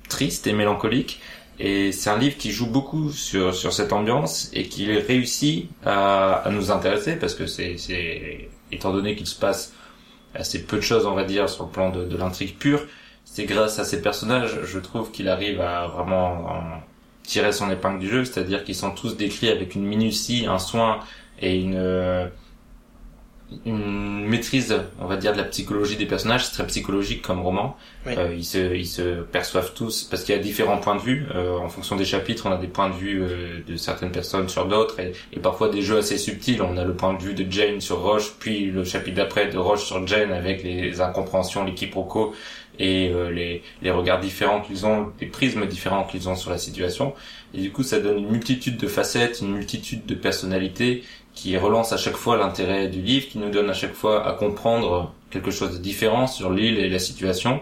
triste et mélancolique. Et c'est un livre qui joue beaucoup sur, sur cette ambiance et qui réussit à, à nous intéresser parce que c'est, c'est étant donné qu'il se passe assez peu de choses, on va dire, sur le plan de, de l'intrigue pure, c'est grâce à ces personnages, je trouve qu'il arrive à vraiment en tirer son épingle du jeu, c'est-à-dire qu'ils sont tous décrits avec une minutie, un soin et une euh, une maîtrise, on va dire, de la psychologie des personnages. C'est très psychologique comme roman. Oui. Euh, ils se ils se perçoivent tous parce qu'il y a différents points de vue. Euh, en fonction des chapitres, on a des points de vue euh, de certaines personnes sur d'autres et, et parfois des jeux assez subtils. On a le point de vue de Jane sur Roche, puis le chapitre d'après de Roche sur Jane avec les incompréhensions, les quiproquos et euh, les, les regards différents qu'ils ont, les prismes différents qu'ils ont sur la situation. Et du coup, ça donne une multitude de facettes, une multitude de personnalités qui relance à chaque fois l'intérêt du livre, qui nous donne à chaque fois à comprendre quelque chose de différent sur l'île et la situation.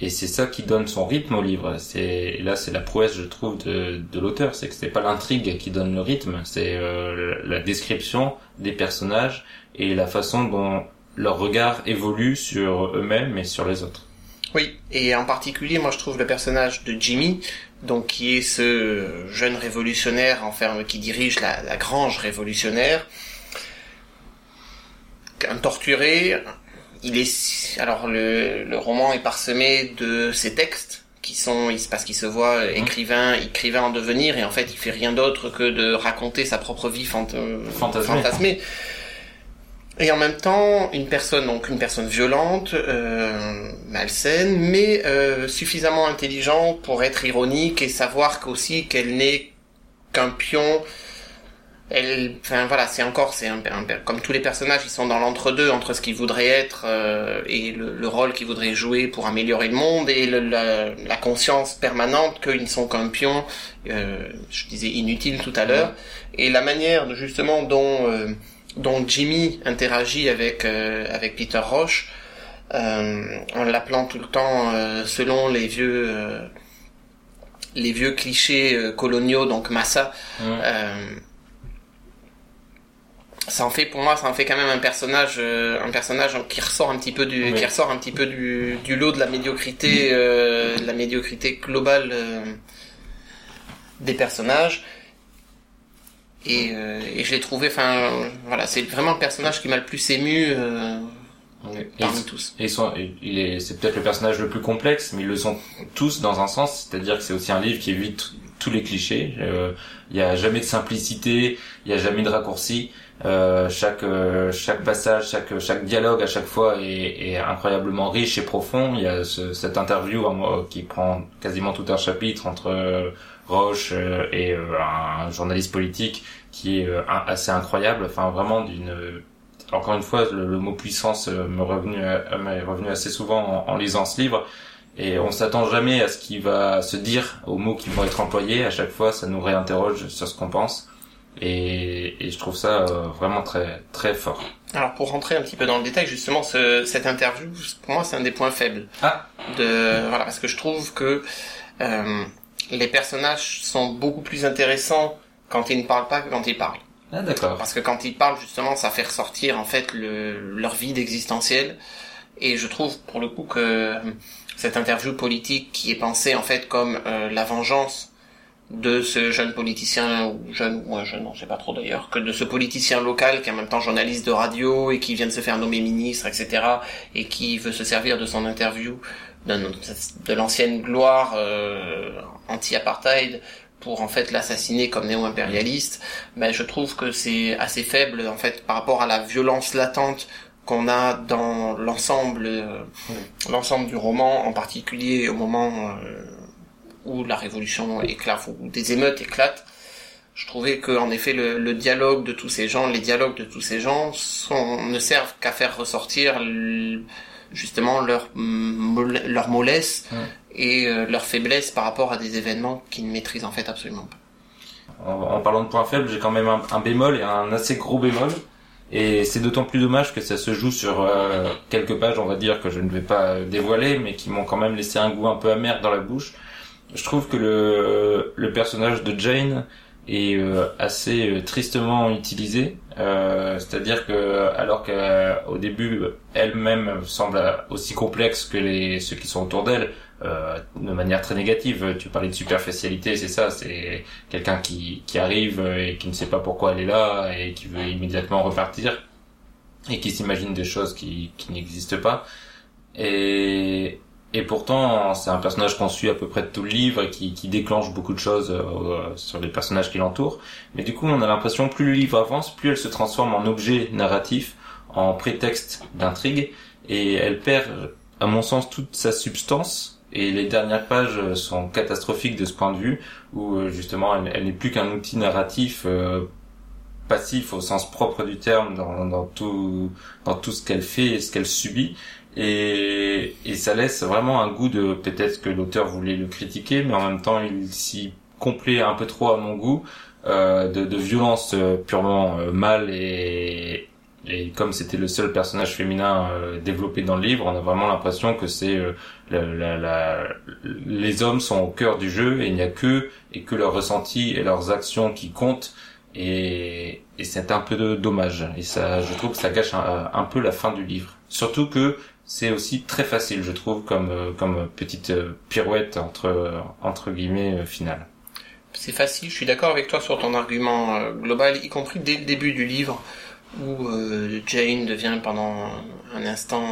Et c'est ça qui donne son rythme au livre. C'est là, c'est la prouesse, je trouve, de, de l'auteur. C'est que c'est pas l'intrigue qui donne le rythme, c'est euh, la description des personnages et la façon dont leur regard évolue sur eux-mêmes et sur les autres. Oui, et en particulier, moi je trouve le personnage de Jimmy, donc qui est ce jeune révolutionnaire, enfin qui dirige la, la grange révolutionnaire, un torturé. Il est alors le, le roman est parsemé de ses textes qui sont parce qu'il se voit écrivain écrivain en devenir et en fait il fait rien d'autre que de raconter sa propre vie fant- Fantasmée. fantasmée. Et en même temps, une personne, donc une personne violente, euh, malsaine, mais euh, suffisamment intelligente pour être ironique et savoir qu'aussi qu'elle n'est qu'un pion. Elle, enfin voilà, c'est encore, c'est un, un- comme tous les personnages, ils sont dans l'entre-deux entre ce qu'ils voudraient être euh, et le, le rôle qu'ils voudraient jouer pour améliorer le monde et le- la, la conscience permanente qu'ils ne sont qu'un pion. euh, je disais inutile tout à l'heure. Et la manière de, justement dont euh, dont Jimmy interagit avec euh, avec Peter Roche euh, en l'appelant tout le temps euh, selon les vieux les vieux clichés euh, coloniaux donc Massa. Euh, ça en fait pour moi ça en fait quand même un personnage euh, un personnage qui ressort un petit peu du Oui. qui ressort un petit peu du, du lot de la médiocrité de la médiocrité globale des personnages et, euh, et je l'ai trouvé enfin voilà c'est vraiment le personnage qui m'a le plus ému euh, parmi tous et sont- il est, c'est peut-être le personnage le plus complexe, mais ils le sont tous dans un sens. C'est-à-dire que c'est aussi un livre qui évite tous les clichés. Euh, Il y a jamais de simplicité, il y a jamais de raccourci. Euh, chaque euh, chaque passage, chaque chaque dialogue à chaque fois est, est incroyablement riche et profond. Il y a ce- cette interview hein, moi, qui prend quasiment tout un chapitre entre euh, Roche euh, et euh, un journaliste politique qui est euh, assez incroyable. Enfin vraiment d'une encore une fois, le, le mot puissance me revenu, m'est revenu assez souvent en, en lisant ce livre. Et on s'attend jamais à ce qui va se dire, aux mots qui vont être employés. À chaque fois, ça nous réinterroge sur ce qu'on pense. Et, et je trouve ça euh, vraiment très très fort. alors pour rentrer un petit peu dans le détail justement ce, cette interview pour moi c'est un des points faibles Ah. de voilà parce que je trouve que euh, les personnages sont beaucoup plus intéressants quand ils ne parlent pas que quand ils parlent Ah d'accord. Parce que quand ils parlent justement, ça fait ressortir en fait le, leur vide existentiel. Et je trouve pour le coup que cette interview politique qui est pensée en fait comme euh, la vengeance de ce jeune politicien ou jeune ou un jeune, on sait pas trop d'ailleurs, que de ce politicien local qui est en même temps journaliste de radio et qui vient de se faire nommer ministre, etc. et qui veut se servir de son interview de, de l'ancienne gloire euh, anti-apartheid pour en fait l'assassiner comme néo-impérialiste, ben je trouve que c'est assez faible en fait par rapport à la violence latente qu'on a dans l'ensemble euh, l'ensemble du roman, en particulier au moment euh, où la révolution éclate, où des émeutes éclatent. Je trouvais que en effet le, le, dialogue de tous ces gens, les dialogues de tous ces gens sont, ne servent qu'à faire ressortir justement leur leur mollesse et euh, leur faiblesse par rapport à des événements qu'ils ne maîtrisent en fait absolument pas. En, en parlant de points faibles, j'ai quand même un, un, bémol et un assez gros bémol. Et c'est d'autant plus dommage que ça se joue sur euh, quelques pages, on va dire, que je ne vais pas dévoiler, mais qui m'ont quand même laissé un goût un peu amer dans la bouche. Je trouve que le, le personnage de Jane est euh, assez euh, tristement utilisé. Euh, C'est-à-dire que alors qu'au début elle-même semble aussi complexe que les ceux qui sont autour d'elle, euh, de manière très négative. Tu parlais de superficialité, c'est ça, c'est quelqu'un qui, qui arrive et qui ne sait pas pourquoi elle est là et qui veut immédiatement repartir et qui s'imagine des choses qui, qui n'existent pas. Et, et pourtant, c'est un personnage qu'on suit à peu près tout le livre et qui, déclenche beaucoup de choses euh, sur les personnages qui l'entourent. Mais du coup, on a l'impression plus le livre avance, plus elle se transforme en objet narratif, en prétexte d'intrigue, et elle perd, à mon sens, toute sa substance. Et les dernières pages sont catastrophiques de ce point de vue, où euh, justement, elle, n'est plus qu'un outil narratif euh, passif au sens propre du terme dans, dans tout dans tout ce qu'elle fait et ce qu'elle subit et, et ça laisse vraiment un goût de peut-être que l'auteur voulait le critiquer, mais en même temps il s'y complaît un peu trop à mon goût euh, de, de violence euh, purement euh, mâle et, et comme c'était le seul personnage féminin euh, développé dans le livre, on a vraiment l'impression que c'est euh, la, la, la, les hommes sont au cœur du jeu et il n'y a que et que leurs ressentis et leurs actions qui comptent. Et, et c'est un peu dommage. Et ça je trouve que ça gâche un peu la fin du livre. Surtout que c'est aussi très facile, je trouve, comme euh, comme petite euh, pirouette entre entre guillemets euh, finale. C'est facile. Je suis d'accord avec toi sur ton argument global, y compris dès le début du livre où Jane devient pendant un instant,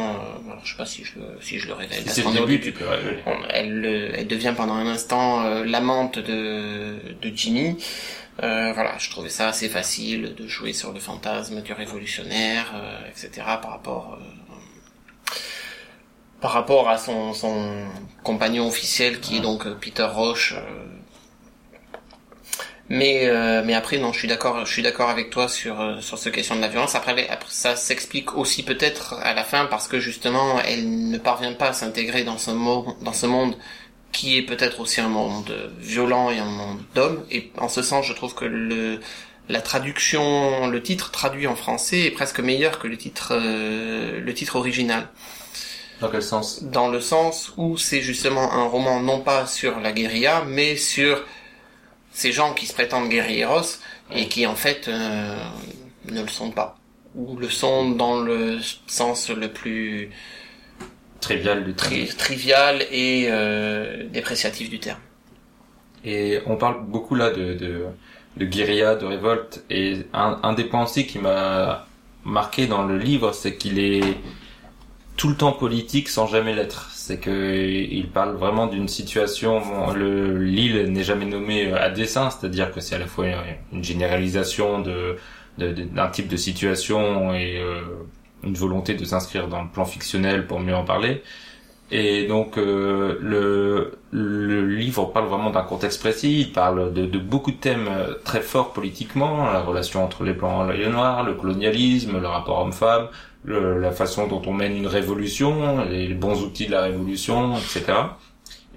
alors je sais pas si je si je le révèle. Si c'est le début, tu peux. Elle elle devient pendant un instant l'amante de de Jimmy. Euh, voilà, je trouvais ça assez facile de jouer sur le fantasme du révolutionnaire, euh, etc. par rapport euh, par rapport à son, son compagnon officiel qui est donc Peter Roche. Mais mais après non, je suis d'accord, je suis d'accord avec toi sur sur cette question de la violence. Après, après ça s'explique aussi peut-être à la fin parce que justement elle ne parvient pas à s'intégrer dans ce monde dans ce monde qui est peut-être aussi un monde violent et un monde d'hommes. Et en ce sens, je trouve que le la traduction, le titre traduit en français est presque meilleur que le titre euh, le titre original. Dans quel sens? Dans le sens où c'est justement un roman non pas sur la guérilla, mais sur ces gens qui se prétendent guerrieros et qui en fait euh, ne le sont pas, ou le sont dans le sens le plus trivial du tri trivial et euh, dépréciatif du terme. Et on parle beaucoup là de, de, de guérilla, de révolte, et un, un des aussi qui m'a marqué dans le livre, c'est qu'il est tout le temps politique sans jamais l'être. C'est que il parle vraiment d'une situation. Le l'île n'est jamais nommé à dessein, c'est-à-dire que c'est à la fois une généralisation de d'un type de situation et euh, une volonté de s'inscrire dans le plan fictionnel pour mieux en parler. Et donc euh, le, le livre parle vraiment d'un contexte précis, il parle de, de, beaucoup de thèmes très forts politiquement, la relation entre les blancs et les noirs, le colonialisme, le rapport homme-femme, la façon dont on mène une révolution, les, bons outils de la révolution, etc.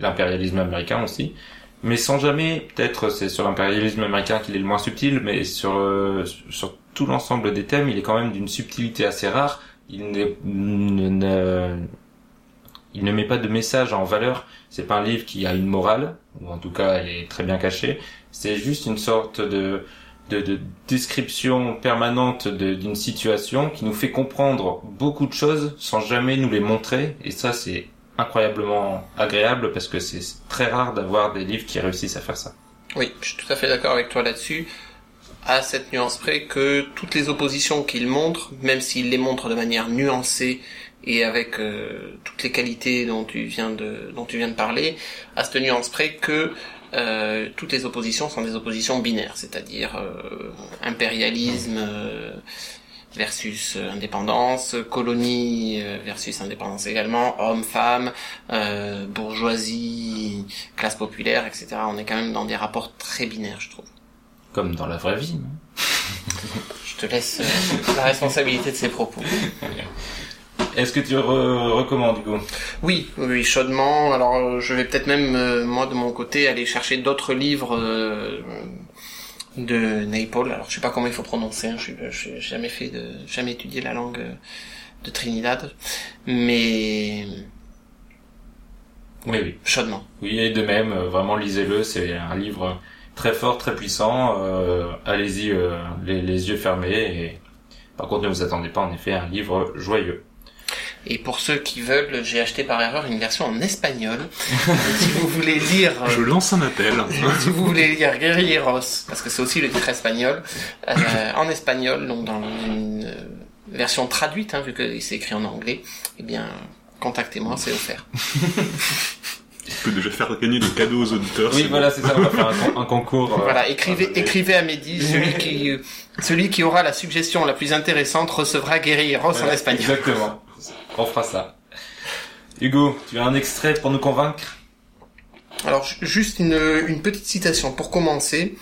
L'impérialisme américain aussi. Mais sans jamais, peut-être c'est sur l'impérialisme américain qu'il est le moins subtil, mais sur, euh, sur tout l'ensemble des thèmes, il est quand même d'une subtilité assez rare. Il ne, il ne met pas de message en valeur. C'est pas un livre qui a une morale, ou en tout cas elle est très bien cachée. C'est juste une sorte de de, de description permanente d'une situation qui nous fait comprendre beaucoup de choses sans jamais nous les montrer. Et ça, c'est incroyablement agréable parce que c'est très rare d'avoir des livres qui réussissent à faire ça. Oui, je suis tout à fait d'accord avec toi là-dessus. À cette nuance près que toutes les oppositions qu'il montre, même s'il les montre de manière nuancée et avec euh, toutes les qualités dont tu viens de dont tu viens de parler, à cette nuance près que euh, toutes les oppositions sont des oppositions binaires, c'est-à-dire euh, impérialisme euh, versus euh, indépendance, colonie euh, versus indépendance également, homme-femme, euh, bourgeoisie, classe populaire, etc. On est quand même dans des rapports très binaires, je trouve. Comme dans la vraie vie. non? Je te laisse la responsabilité de ces propos. Est-ce que tu re- recommandes, Hugo? Oui, oui, oui, chaudement. Alors, euh, je vais peut-être même, euh, moi, de mon côté, aller chercher d'autres livres euh, de Naipaul. Alors, je sais pas comment il faut prononcer. Hein. Je n'ai jamais fait de, jamais étudié la langue de Trinidad, mais Oui, oui. chaudement. Oui, et de même, vraiment lisez-le, c'est un livre très fort, très puissant. euh, Allez-y les, les yeux fermés. Et par contre, ne vous attendez pas en effet à un livre joyeux. Et pour ceux qui veulent, j'ai acheté par erreur une version en espagnol. si vous voulez lire, Je lance un appel. si vous voulez lire Guerrilleros, parce que c'est aussi le titre espagnol, euh, en espagnol, donc dans une euh, version traduite, hein, vu que c'est écrit en anglais, eh bien, contactez-moi, c'est offert. Tu peux déjà faire gagner des cadeaux aux auditeurs. Oui, voilà, c'est ça. On va faire un, con- un concours. euh, Voilà, écrivez, euh, écrivez à Mehdi, celui qui, euh, celui qui aura la suggestion la plus intéressante recevra Guerrilleros en espagnol. Exactement. On fera ça. Hugo, tu as un extrait pour nous convaincre? Alors ju- juste une, une petite citation pour commencer.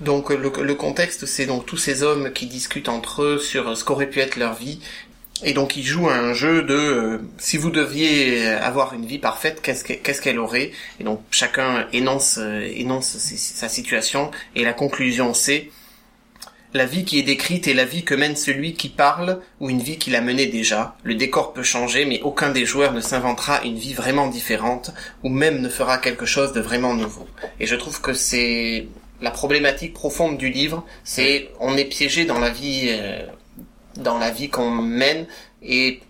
Donc le, le contexte, c'est donc tous ces hommes qui discutent entre eux sur ce qu'aurait pu être leur vie. Et donc ils jouent un jeu de euh, si vous deviez avoir une vie parfaite, qu'est-ce que- qu'est-ce qu'elle aurait? Et donc chacun énonce, euh, énonce sa situation et la conclusion c'est la vie qui est décrite est la vie que mène celui qui parle ou une vie qu'il a menée déjà. Le décor peut changer, mais aucun des joueurs ne s'inventera une vie vraiment différente ou même ne fera quelque chose de vraiment nouveau. Et je trouve que c'est la problématique profonde du livre, c'est on est piégé dans la vie, euh, dans la vie qu'on mène et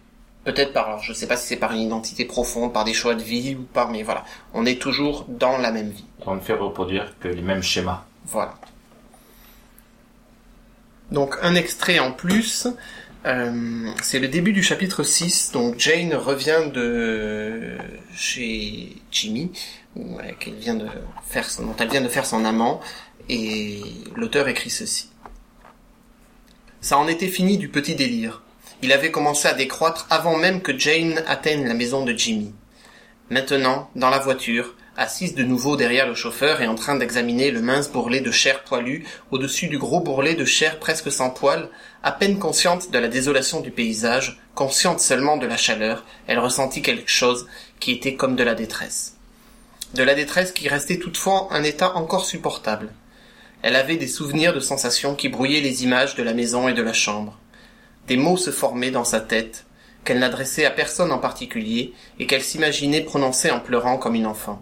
peut-être par, alors je sais pas si c'est par une identité profonde, par des choix de vie ou par, mais voilà, on est toujours dans la même vie. On ne fait reproduire que les mêmes schémas. Voilà. Donc un extrait en plus, euh, c'est le début du chapitre 6. Donc Jane revient de chez Jimmy, euh, vient dont elle vient de faire son amant, et l'auteur écrit ceci. Ça en était fini du petit délire. Il avait commencé à décroître avant même que Jane atteigne la maison de Jimmy. Maintenant, dans la voiture, assise de nouveau derrière le chauffeur et en train d'examiner le mince bourrelet de chair poilue au-dessus du gros bourrelet de chair presque sans poils, à peine consciente de la désolation du paysage, consciente seulement de la chaleur, elle ressentit quelque chose qui était comme de la détresse. De la détresse qui restait toutefois un état encore supportable. Elle avait des souvenirs de sensations qui brouillaient les images de la maison et de la chambre. Des mots se formaient dans sa tête, qu'elle n'adressait à personne en particulier et qu'elle s'imaginait prononcer en pleurant comme une enfant.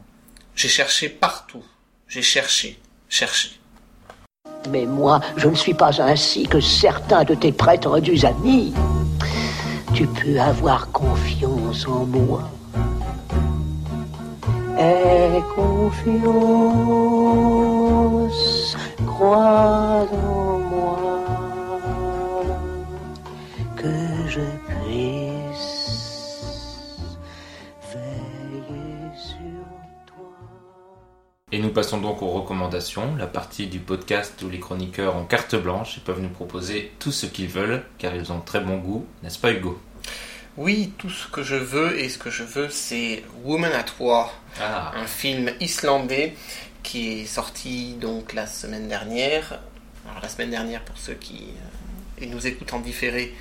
J'ai cherché partout. J'ai cherché, cherché. Mais moi, je ne suis pas ainsi que certains de tes prétendus amis. Tu peux avoir confiance en moi. Aie confiance, crois en moi, que je puisse Et nous passons donc aux recommandations, la partie du podcast où les chroniqueurs ont carte blanche et peuvent nous proposer tout ce qu'ils veulent, car ils ont très bon goût, n'est-ce pas Hugo? Oui, tout ce que je veux, et ce que je veux, c'est Woman at War, Ah, un film islandais qui est sorti donc la semaine dernière. Alors la semaine dernière, pour ceux qui euh, nous écoutent en différé,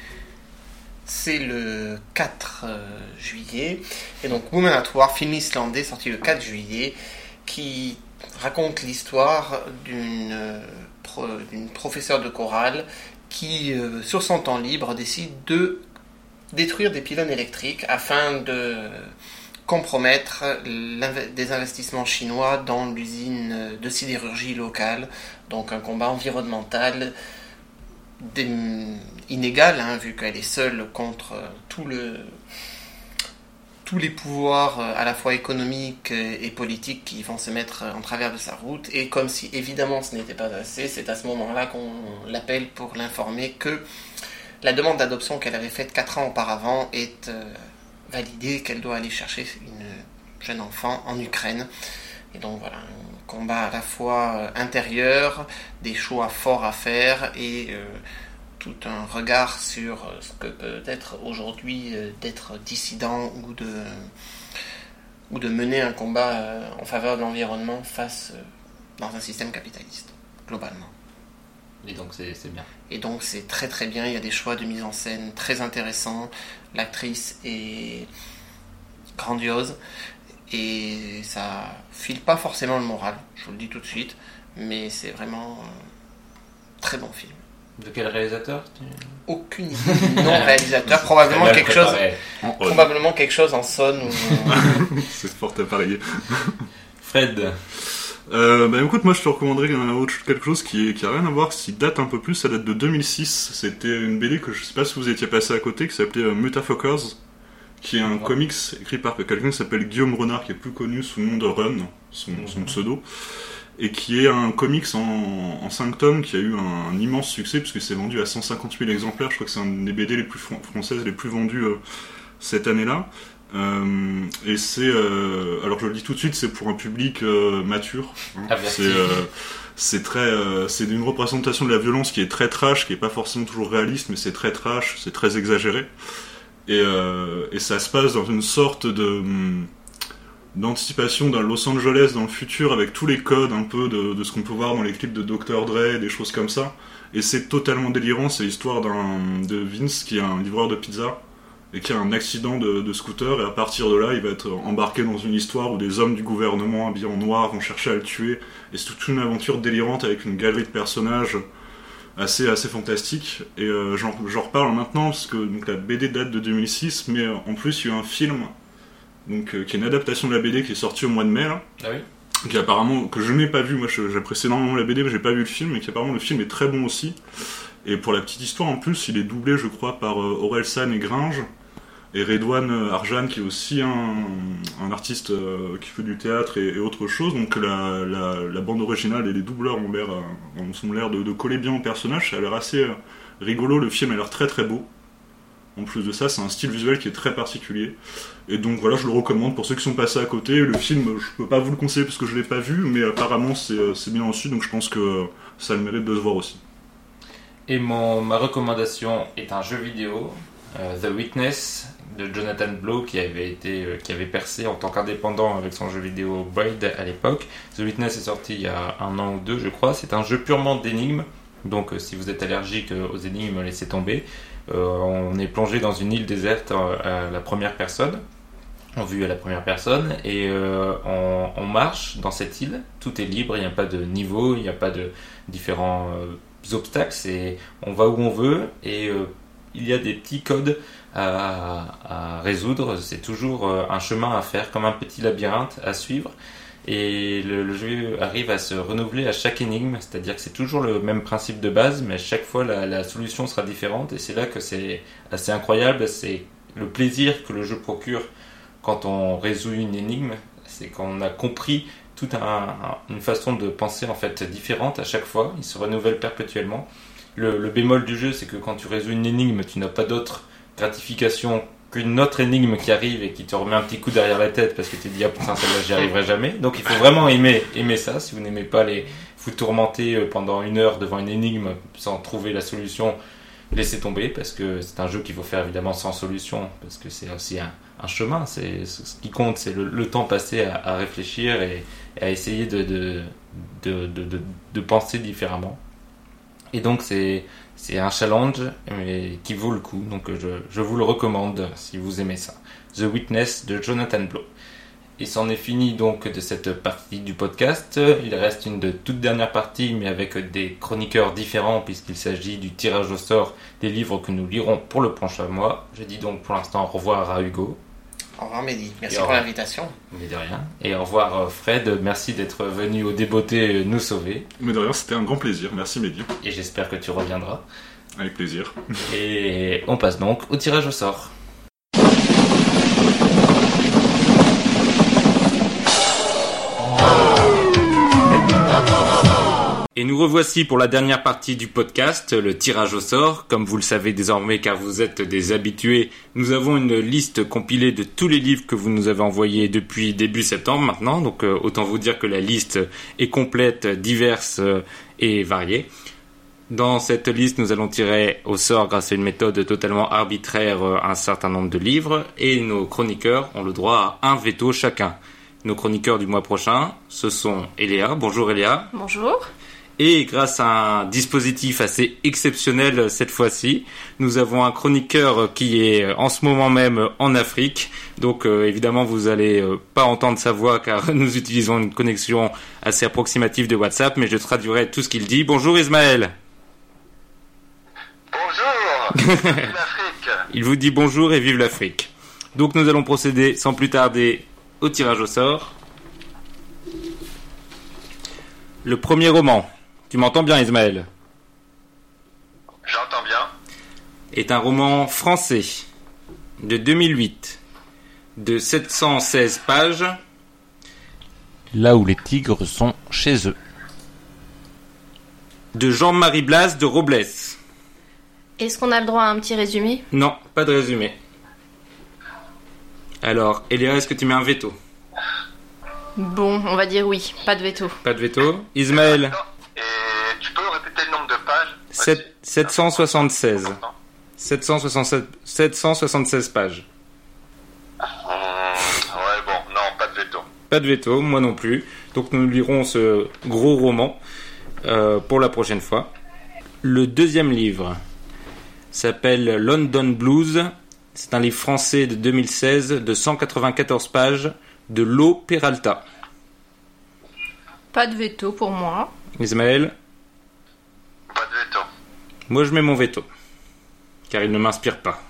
c'est le 4 euh, juillet. Et donc Woman at War, film islandais sorti le 4 juillet, qui raconte l'histoire d'une pro- d'une professeure de chorale qui, euh, sur son temps libre, décide de détruire des pylônes électriques afin de compromettre des investissements chinois dans l'usine de sidérurgie locale. Donc un combat environnemental inégal, hein, vu qu'elle est seule contre tout le, tous les pouvoirs euh, à la fois économiques euh, et politiques qui vont se mettre euh, en travers de sa route. Et comme si évidemment ce n'était pas assez, c'est à ce moment-là qu'on l'appelle pour l'informer que la demande d'adoption qu'elle avait faite 4 ans auparavant est validée, qu'elle doit aller chercher une jeune enfant en Ukraine. Et donc voilà, un combat à la fois intérieur, des choix forts à faire et tout un regard sur euh, ce que peut être aujourd'hui euh, d'être dissident ou de, ou de mener un combat euh, en faveur de l'environnement face dans un système capitaliste, globalement. Et donc c'est c'est bien. Et donc c'est très très bien, il y a des choix de mise en scène très intéressants, l'actrice est grandiose et ça file pas forcément le moral, je vous le dis tout de suite, mais c'est vraiment un très bon film. De quel réalisateur. Aucune idée nom réalisateur, probablement quelque chose, préparé. Probablement quelque chose en sonne ou C'est fort à parier. Fred. Euh, bah écoute, moi je te recommanderais un autre- quelque chose qui, qui a rien à voir, qui date un peu plus, ça date de 2006. C'était une BD que je sais pas si vous étiez passé à côté, qui s'appelait euh, Mutafuckers, qui est un Ouais. comics écrit par quelqu'un qui s'appelle Guillaume Renard, qui est plus connu sous le nom de Run, son, son pseudo, et qui est un comics en, en 5 tomes qui a eu un, un immense succès, puisque c'est vendu à 150 000 exemplaires, je crois que c'est un des BD les plus fran- françaises les plus vendues euh, cette année-là. Euh, et c'est, euh, alors je le dis tout de suite, c'est pour un public mature. hein. Averti. C'est, très, c'est une représentation de la violence qui est très trash, qui est pas forcément toujours réaliste, mais c'est très trash, c'est très exagéré. Et, et ça se passe dans une sorte de hum, d'anticipation d'un Los Angeles dans le futur avec tous les codes un peu de, ce qu'on peut voir dans les clips de Dr Dre, des choses comme ça. Et c'est totalement délirant, c'est l'histoire de Vince qui est un livreur de pizza et qui a un accident de, scooter et à partir de là il va être embarqué dans une histoire où des hommes du gouvernement habillés en noir vont chercher à le tuer et c'est toute une aventure délirante avec une galerie de personnages assez assez fantastique et euh, j'en reparle maintenant parce que donc, la BD date de 2006 mais en plus il y a eu un film donc euh, qui est une adaptation de la BD qui est sortie au mois de mai là, Ah oui. Qui apparemment que je n'ai pas vu. Moi j'apprécie énormément la BD mais j'ai pas vu le film et qui apparemment le film est très bon aussi. Et pour la petite histoire en plus il est doublé je crois par euh, Aurel San et Gringe. Et Redouane euh, Arjan qui est aussi un, un artiste euh, qui fait du théâtre et, et autre chose. Donc la, la, la bande originale et les doubleurs ont l'air euh, ont l'air de, de coller bien au personnage. Ça a l'air assez rigolo. Le film a l'air très très beau en plus de ça c'est un style visuel qui est très particulier et donc voilà, je le recommande pour ceux qui sont passés à côté. Le film, je peux pas vous le conseiller parce que je l'ai pas vu, mais apparemment c'est euh, bien reçu, donc je pense que ça a le mérite de se voir aussi. Et mon, ma recommandation est un jeu vidéo, euh, The Witness, de Jonathan Blow, qui avait, été, euh, qui avait percé en tant qu'indépendant avec son jeu vidéo Braid à l'époque. The Witness est sorti il y a un an ou deux, je crois. C'est un jeu purement d'énigmes. Donc, si vous êtes allergique aux énigmes, laissez tomber. Euh, on est plongé dans une île déserte euh, à la première personne, en vue à la première personne, et euh, on, marche dans cette île. Tout est libre, il n'y a pas de niveau, il n'y a pas de différents obstacles. On va où on veut et il y a des petits codes à, résoudre. C'est toujours un chemin à faire, comme un petit labyrinthe à suivre. Et le, jeu arrive à se renouveler à chaque énigme, c'est-à-dire que c'est toujours le même principe de base, mais chaque fois la, la solution sera différente. Et c'est là que c'est assez incroyable. C'est le plaisir que le jeu procure quand on résout une énigme, c'est qu'on a compris toute un- une façon de penser en fait différente à chaque fois. Il se renouvelle perpétuellement. Le, le bémol du jeu, c'est que quand tu résous une énigme, tu n'as pas d'autre gratification qu'une autre énigme qui arrive et qui te remet un petit coup derrière la tête parce que tu te dis ah putain celle-là j'y arriverai jamais. Donc il faut vraiment aimer aimer ça. Si vous n'aimez pas les vous tourmenter euh, pendant une heure devant une énigme sans trouver la solution, laissez tomber parce que c'est un jeu qu'il faut faire évidemment sans solution parce que c'est aussi un, chemin. C'est ce qui compte, c'est le, temps passé à, réfléchir et, à essayer de, de, de- de penser différemment. Et donc c'est c'est un challenge mais qui vaut le coup. Donc je, je vous le recommande si vous aimez ça. The Witness de Jonathan Blow. Et c'en est fini donc de cette partie du podcast. Il reste une de toute dernière partie, mais avec des chroniqueurs différents, puisqu'il s'agit du tirage au sort des livres que nous lirons pour le prochain mois. Je dis donc pour l'instant au revoir à Hugo. Au revoir Mehdi. Merci pour l'invitation. Mais de rien. Et au revoir euh, Fred, merci d'être venu au débeauté nous sauver. Mais d'ailleurs, c'était un grand plaisir. Merci Mehdi. Et j'espère que tu reviendras. Avec plaisir. Et on passe donc au tirage au sort. Et nous revoici pour la dernière partie du podcast, le tirage au sort. Comme vous le savez désormais car vous êtes des habitués, nous avons une liste compilée de tous les livres que vous nous avez envoyés depuis début septembre maintenant. Donc euh, autant vous dire que la liste est complète, diverse euh, et variée. Dans cette liste, nous allons tirer au sort, grâce à une méthode totalement arbitraire, euh, un certain nombre de livres, et nos chroniqueurs ont le droit à un veto chacun. Nos chroniqueurs du mois prochain, ce sont Eléa. Bonjour Eléa. Bonjour. Et grâce à un dispositif assez exceptionnel cette fois-ci, nous avons un chroniqueur qui est en ce moment même en Afrique. Donc euh, évidemment, vous allez euh, pas entendre sa voix car nous utilisons une connexion assez approximative de WhatsApp, mais je traduirai tout ce qu'il dit. Bonjour Ismaël. Bonjour Vive l'Afrique Il vous dit bonjour et vive l'Afrique. Donc nous allons procéder sans plus tarder au tirage au sort. Le premier roman, tu m'entends bien Ismaël, J'entends bien. est un roman français de 2008 de 716 pages. Là où les tigres sont chez eux. De Jean-Marie Blas de Robles. Est-ce qu'on a le droit à un petit résumé? Non, pas de résumé. Alors, Eléa, est-ce que tu mets un veto? Bon, on va dire oui, pas de veto. Pas de veto. Ismaël, tu peux répéter le nombre de pages Sept- 776. Vas-y. 767 776 pages. Hum, ouais, bon, non, pas de veto. Pas de veto, moi non plus. Donc nous lirons ce gros roman euh, pour la prochaine fois. Le deuxième livre s'appelle London Blues. C'est un livre français de 2016 de 194 pages de Lo Peralta. Pas de veto pour moi. Ismaël? Moi je mets mon veto. Car il ne m'inspire pas.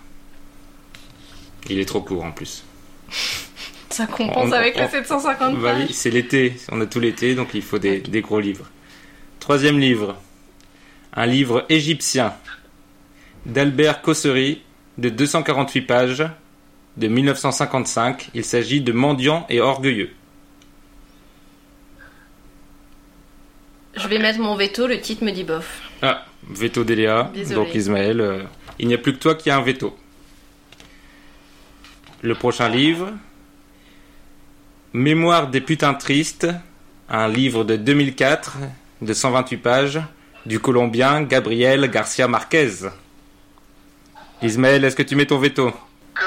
Il est trop court en plus. Ça compense On- avec on- les 750 Bah oui, pages. c'est l'été, on a tout l'été, donc il faut des, des gros livres. Troisième livre, un livre égyptien d'Albert Cossery de 248 pages de 1955. Il s'agit de Mendiant et Orgueilleux. Je vais mettre mon veto, le titre me dit bof. Ah, veto d'Eléa, Désolé. donc Ismaël, euh, il n'y a plus que toi qui as un veto. Le prochain livre, Mémoire des putains tristes, un livre de 2004 de 128 pages du Colombien Gabriel Garcia Marquez. Ismaël, est-ce que tu mets ton veto? Que.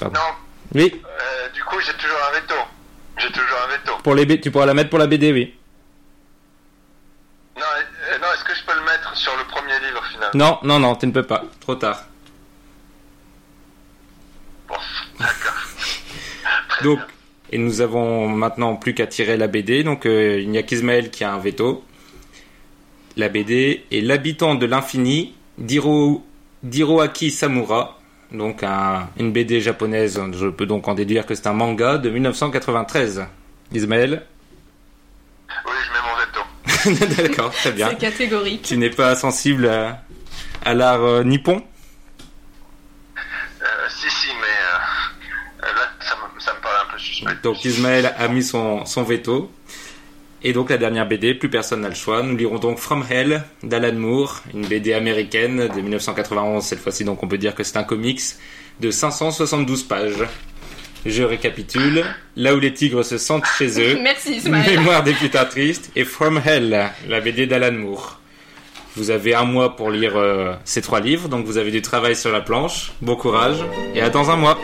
Pardon. Non, Oui, euh, du coup, j'ai toujours un veto. J'ai toujours un veto. pour les B- tu pourras la mettre pour la BD, oui. Non, euh, non est-ce que je peux le mettre sur le premier livre finalement Non, non, non, tu ne peux pas. Trop tard. Bon, d'accord. Donc, bien. et nous avons maintenant plus qu'à tirer la BD. Donc, euh, il n'y a qu'Ismaël qui a un veto. La BD est L'habitant de l'infini d'Hiro, d'Hiroaki Samura. Donc, un- une BD japonaise. Je peux donc en déduire que c'est un manga de 1993. Ismaël? Oui, je mets mon veto. D'accord, très bien. C'est catégorique. Tu n'es pas sensible à, à l'art euh, nippon Euh, si, si, mais euh, là, ça me, ça me paraît un peu suspect. Donc Ismaël a mis son, son veto. Et donc la dernière BD, plus personne n'a le choix. Nous lirons donc From Hell d'Alan Moore, une BD américaine de 1991 cette fois-ci, donc on peut dire que c'est un comics de 572 pages. Je récapitule. Là où les tigres se sentent chez eux. Merci Ismaël. Mémoire des putains tristes et From Hell, la BD d'Alan Moore. Vous avez un mois pour lire euh, ces trois livres, donc vous avez du travail sur la planche. Bon courage et à dans un mois.